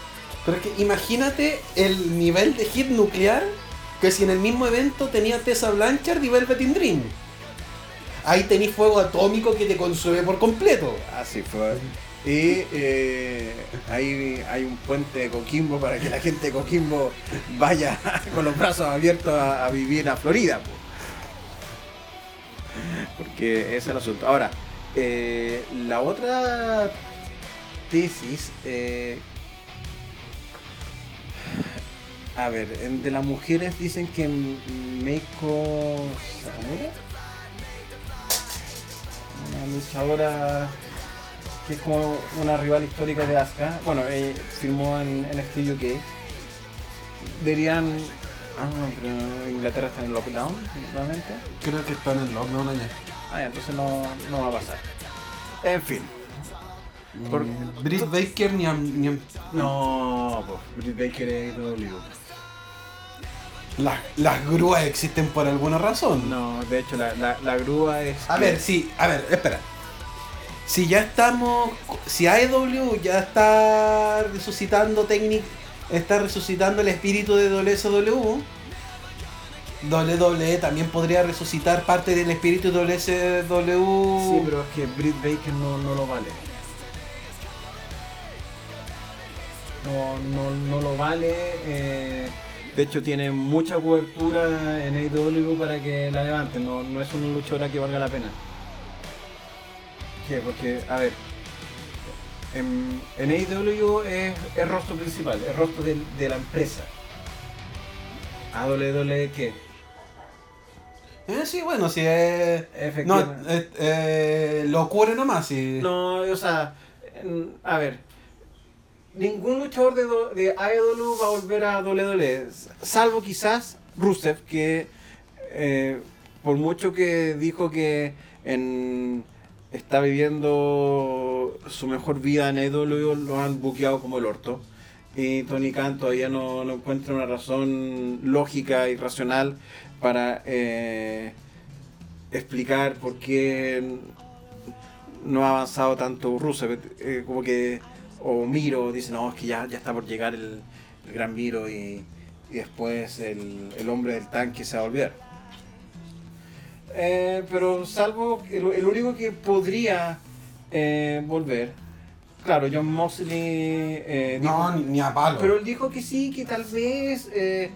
Pero es que imagínate el nivel de hit nuclear que si en el mismo evento tenía Tessa Blanchard y Velveteen Dream. Ahí tenéis fuego atómico que te consume por completo. así fue. Y eh, ahí hay un puente de Coquimbo para que la gente de Coquimbo vaya (laughs) con los brazos abiertos a, a vivir a Florida. po. Porque ese es el asunto. Ahora, eh, la otra tesis, eh, a ver, de las mujeres dicen que Meiko una luchadora que es como una rival histórica de Asuka. Bueno, ella firmó en, en NXT UK. Deberían. Ah, no, pero Inglaterra está en lockdown, nuevamente. Creo que está en el lockdown allá. Ah, ya, entonces no, no va a pasar. En fin. Por- Britt Baker ni a, ni a- No, pues Britt Baker es IW. Las, las grúas existen por alguna razón. No, de hecho la, la, la grúa es. A ver, sí, a ver, espera. Si ya estamos. Si AEW ya está resucitando técnic. Está resucitando el espíritu de WSW. WWE también podría resucitar parte del espíritu de WSW. Sí, pero es que Britt Baker no, no lo vale. No, no, no lo vale. eh, de hecho, tiene mucha cobertura en AEW para que la levanten. No, no es una luchadora que valga la pena. Qué? Porque, a ver, en, en AEW es el rostro principal, el rostro de, la empresa. AWW, ¿qué? Eh, sí, bueno, sí, eh, no, Efectivamente. eh, eh, lo ocurre nomás, sí. No, o sea, a ver, ningún luchador de, do- de AEW va a volver a WWE, salvo quizás Rusev, que eh, por mucho que dijo que en, está viviendo su mejor vida en AEW, lo han buqueado como el orto. Y Tony Khan todavía no, encuentra una razón lógica y racional para eh, explicar por qué no ha avanzado tanto Rusev, eh, como que, o Miro dice, no, es que ya, ya está por llegar el, gran Miro y, después el, el hombre del tanque se va a volver. Eh, pero salvo, el, el único que podría eh, volver, claro, John Mosley... eh, No, dijo- ni, ni a palo. pero él dijo que sí, que tal vez. eh,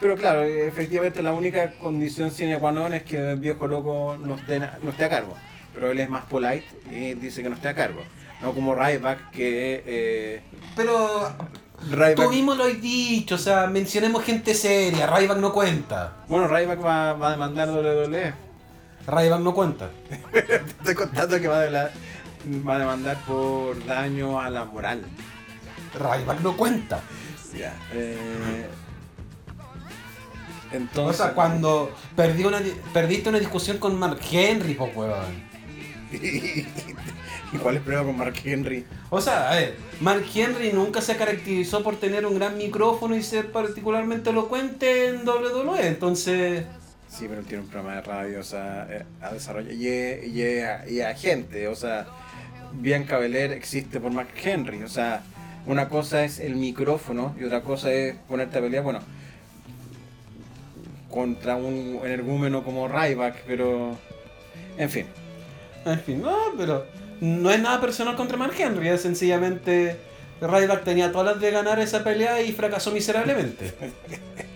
pero claro, efectivamente la única condición sine qua non es que el viejo loco no esté, no esté a cargo. Pero él es más polite y dice que no esté a cargo. No como Ryback, que. Eh, Pero Ryback- tú mismo lo has dicho, o sea, mencionemos gente seria, Ryback no cuenta. Bueno, Ryback va, va a demandar WWE. Ryback no cuenta. Te (laughs) estoy contando que va a, de- va a demandar por daño a la moral. Ryback no cuenta. Eh, O entonces. sea, cuando perdí una, di- perdiste una discusión con Mark Henry, pues weón. (laughs) ¿Y cuál es el problema con Mark Henry? O sea, a ver, Mark Henry nunca se caracterizó por tener un gran micrófono y ser particularmente elocuente en WWE, entonces... Sí, pero él tiene un programa de radio, o sea, eh, ha desarrollado y es, y es- y es agente, o sea, Bianca Belair existe por Mark Henry, o sea, una cosa es el micrófono y otra cosa es ponerte a pelear, bueno, contra un energúmeno como Ryback, pero, en fin, En fin, no, pero no es nada personal contra Mark Henry, es sencillamente Ryback tenía todas las de ganar esa pelea y fracasó miserablemente. (laughs)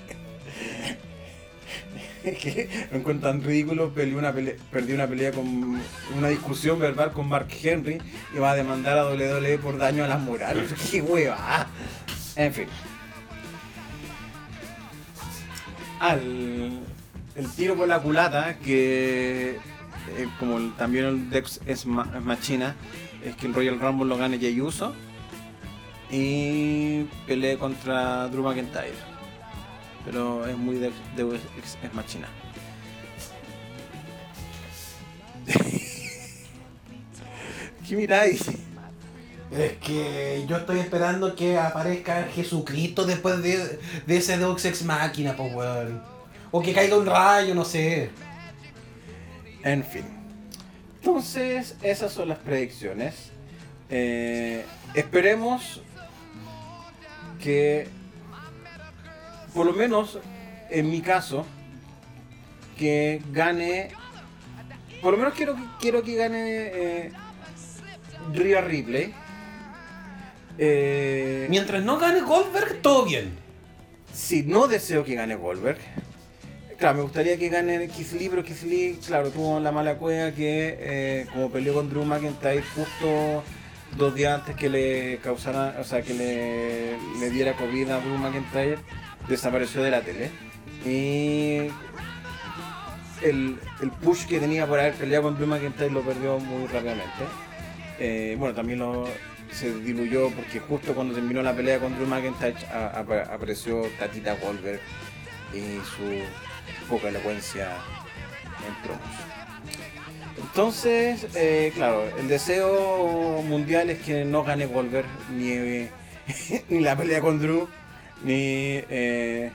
que lo encuentro tan ridículo, peleó una pelea, perdió una pelea con una discusión verbal con Mark Henry y va a demandar a WWE por daño a la moral. (laughs) ¡Qué hueva! En fin. Al el tiro por la culata, que como también el Dex es, ma- es machina, es que el Royal Rumble lo gane Jey Uso y pelee contra Drew McIntyre pero es muy de, de- es, es machina. (laughs) ¿Qué miráis? Es que yo estoy esperando que aparezca Jesucristo después de, de ese Deus Ex Máquina, pues weón. O que caiga un rayo, no sé. En fin. Entonces, esas son las predicciones. Eh, esperemos que, por lo menos en mi caso, que gane. Por lo menos quiero, quiero que gane eh, Rhea Ripley. Eh, Mientras no gane Goldberg, todo bien. Si no deseo que gane Goldberg, claro, me gustaría que gane Keith Lee, pero Keith Lee, claro, tuvo la mala cueva que, eh, como peleó con Drew McIntyre justo dos días antes que le causara, o sea, que le, le diera COVID a Drew McIntyre, desapareció de la tele. Y el, el push que tenía por haber peleado con Drew McIntyre lo perdió muy rápidamente. Eh, bueno, también lo, se diluyó porque justo cuando terminó la pelea con Drew McIntyre a- apa- apareció Tatita Goldberg y su poca elocuencia en promos. Entonces, eh, claro, el deseo mundial es que no gane Goldberg ni, (laughs) ni la pelea con Drew ni, eh,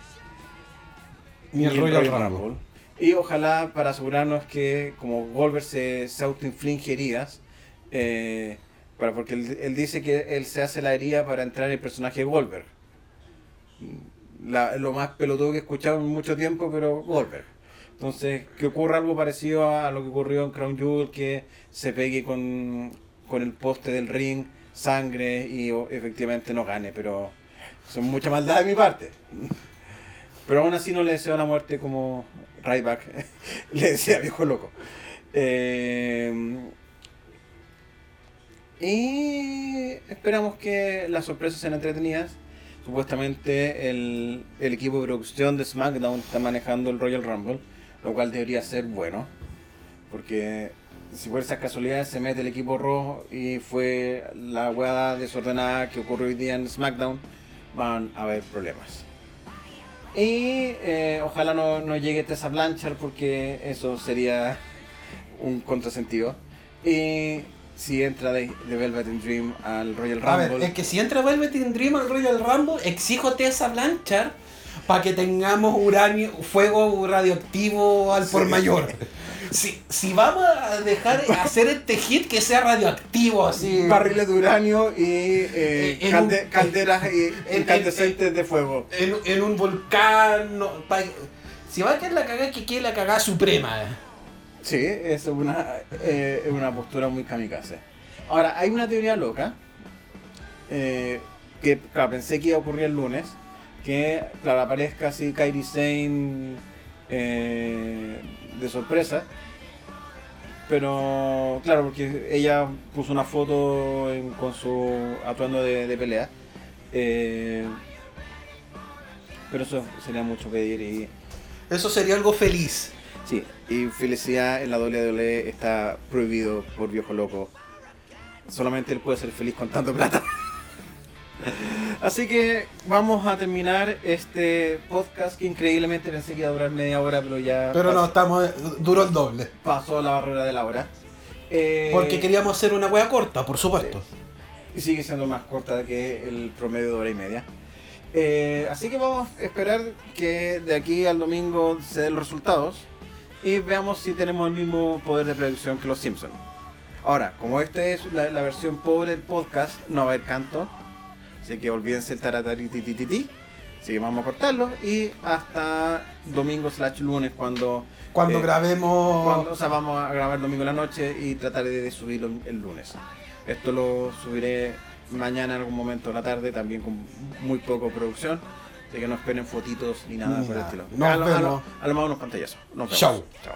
Ni el Royal Rumble. Y ojalá para asegurarnos que como Goldberg se, se autoinflige heridas, eh, para, porque él, él dice que él se hace la herida para entrar en el personaje de Goldberg. La- lo más pelotudo que he escuchado en mucho tiempo, pero Goldberg. Entonces, que ocurra algo parecido a lo que ocurrió en Crown Jewel, que se pegue con, con el poste del ring, sangre y o, efectivamente no gane, pero son mucha maldad de mi parte. Pero aún así no le deseo la muerte como Ryback (laughs) le decía viejo loco. Eh, Y esperamos que las sorpresas sean entretenidas. Supuestamente el, el equipo de producción de SmackDown está manejando el Royal Rumble, lo cual debería ser bueno. Porque si por esas casualidades se mete el equipo rojo y fue la hueá desordenada que ocurrió hoy día en SmackDown, van a haber problemas. Y eh, ojalá no, no llegue Tessa Blanchard porque eso sería un contrasentido. Y si entra de, de Velvet in Dream al Royal A ver, Rumble. es que si entra Velvet in Dream al Royal Rumble, exijo Tessa Blanchard para que tengamos uranio, fuego radioactivo al por mayor. (laughs) Si, si vamos a dejar (laughs) hacer este hit que sea radioactivo así. barriles de uranio y eh, en calde- un- calderas y en- incandescentes de fuego. En, en un volcán. no, pa- si va a quedar la cagada, que quede la cagada suprema. Sí, es una, eh, una postura muy kamikaze. Ahora, hay una teoría loca eh, que claro, pensé que iba a ocurrir el lunes. Que, claro, aparezca así Kairi Sane eh, de sorpresa. Pero, claro, porque ella puso una foto en- con su atuendo de, de pelea. Eh, pero eso sería mucho pedir y Eso sería algo feliz. Sí, y felicidad en la WWE está prohibido por viejo loco. Solamente él puede ser feliz con tanto plata. (laughs) Así que vamos a terminar este podcast que increíblemente pensé que iba a durar media hora, pero ya Pero no, estamos. Duró el doble. pasó la barrera de la hora. Eh, Porque queríamos hacer una wea corta, por supuesto. y sigue siendo más corta que el promedio de hora y media. Eh, así que vamos a esperar que de aquí al domingo se den los resultados y veamos si tenemos el mismo poder de predicción que los Simpsons. Ahora, como esta es la, la versión pobre del podcast, no va a haber canto, así que olvídense el taratarititititi. Así que vamos a cortarlo y hasta domingo slash lunes cuando... Cuando eh, grabemos. cuando- o sea, vamos a grabar domingo en la noche y tratar de subirlo el lunes. Esto lo subiré mañana en algún momento de la tarde, también con muy poco producción. Así que no esperen fotitos ni nada Ni por el nada. estilo. Nos a, lo, a, lo, vemos. a lo más unos pantallazos. Nos vemos. Chau. Chao.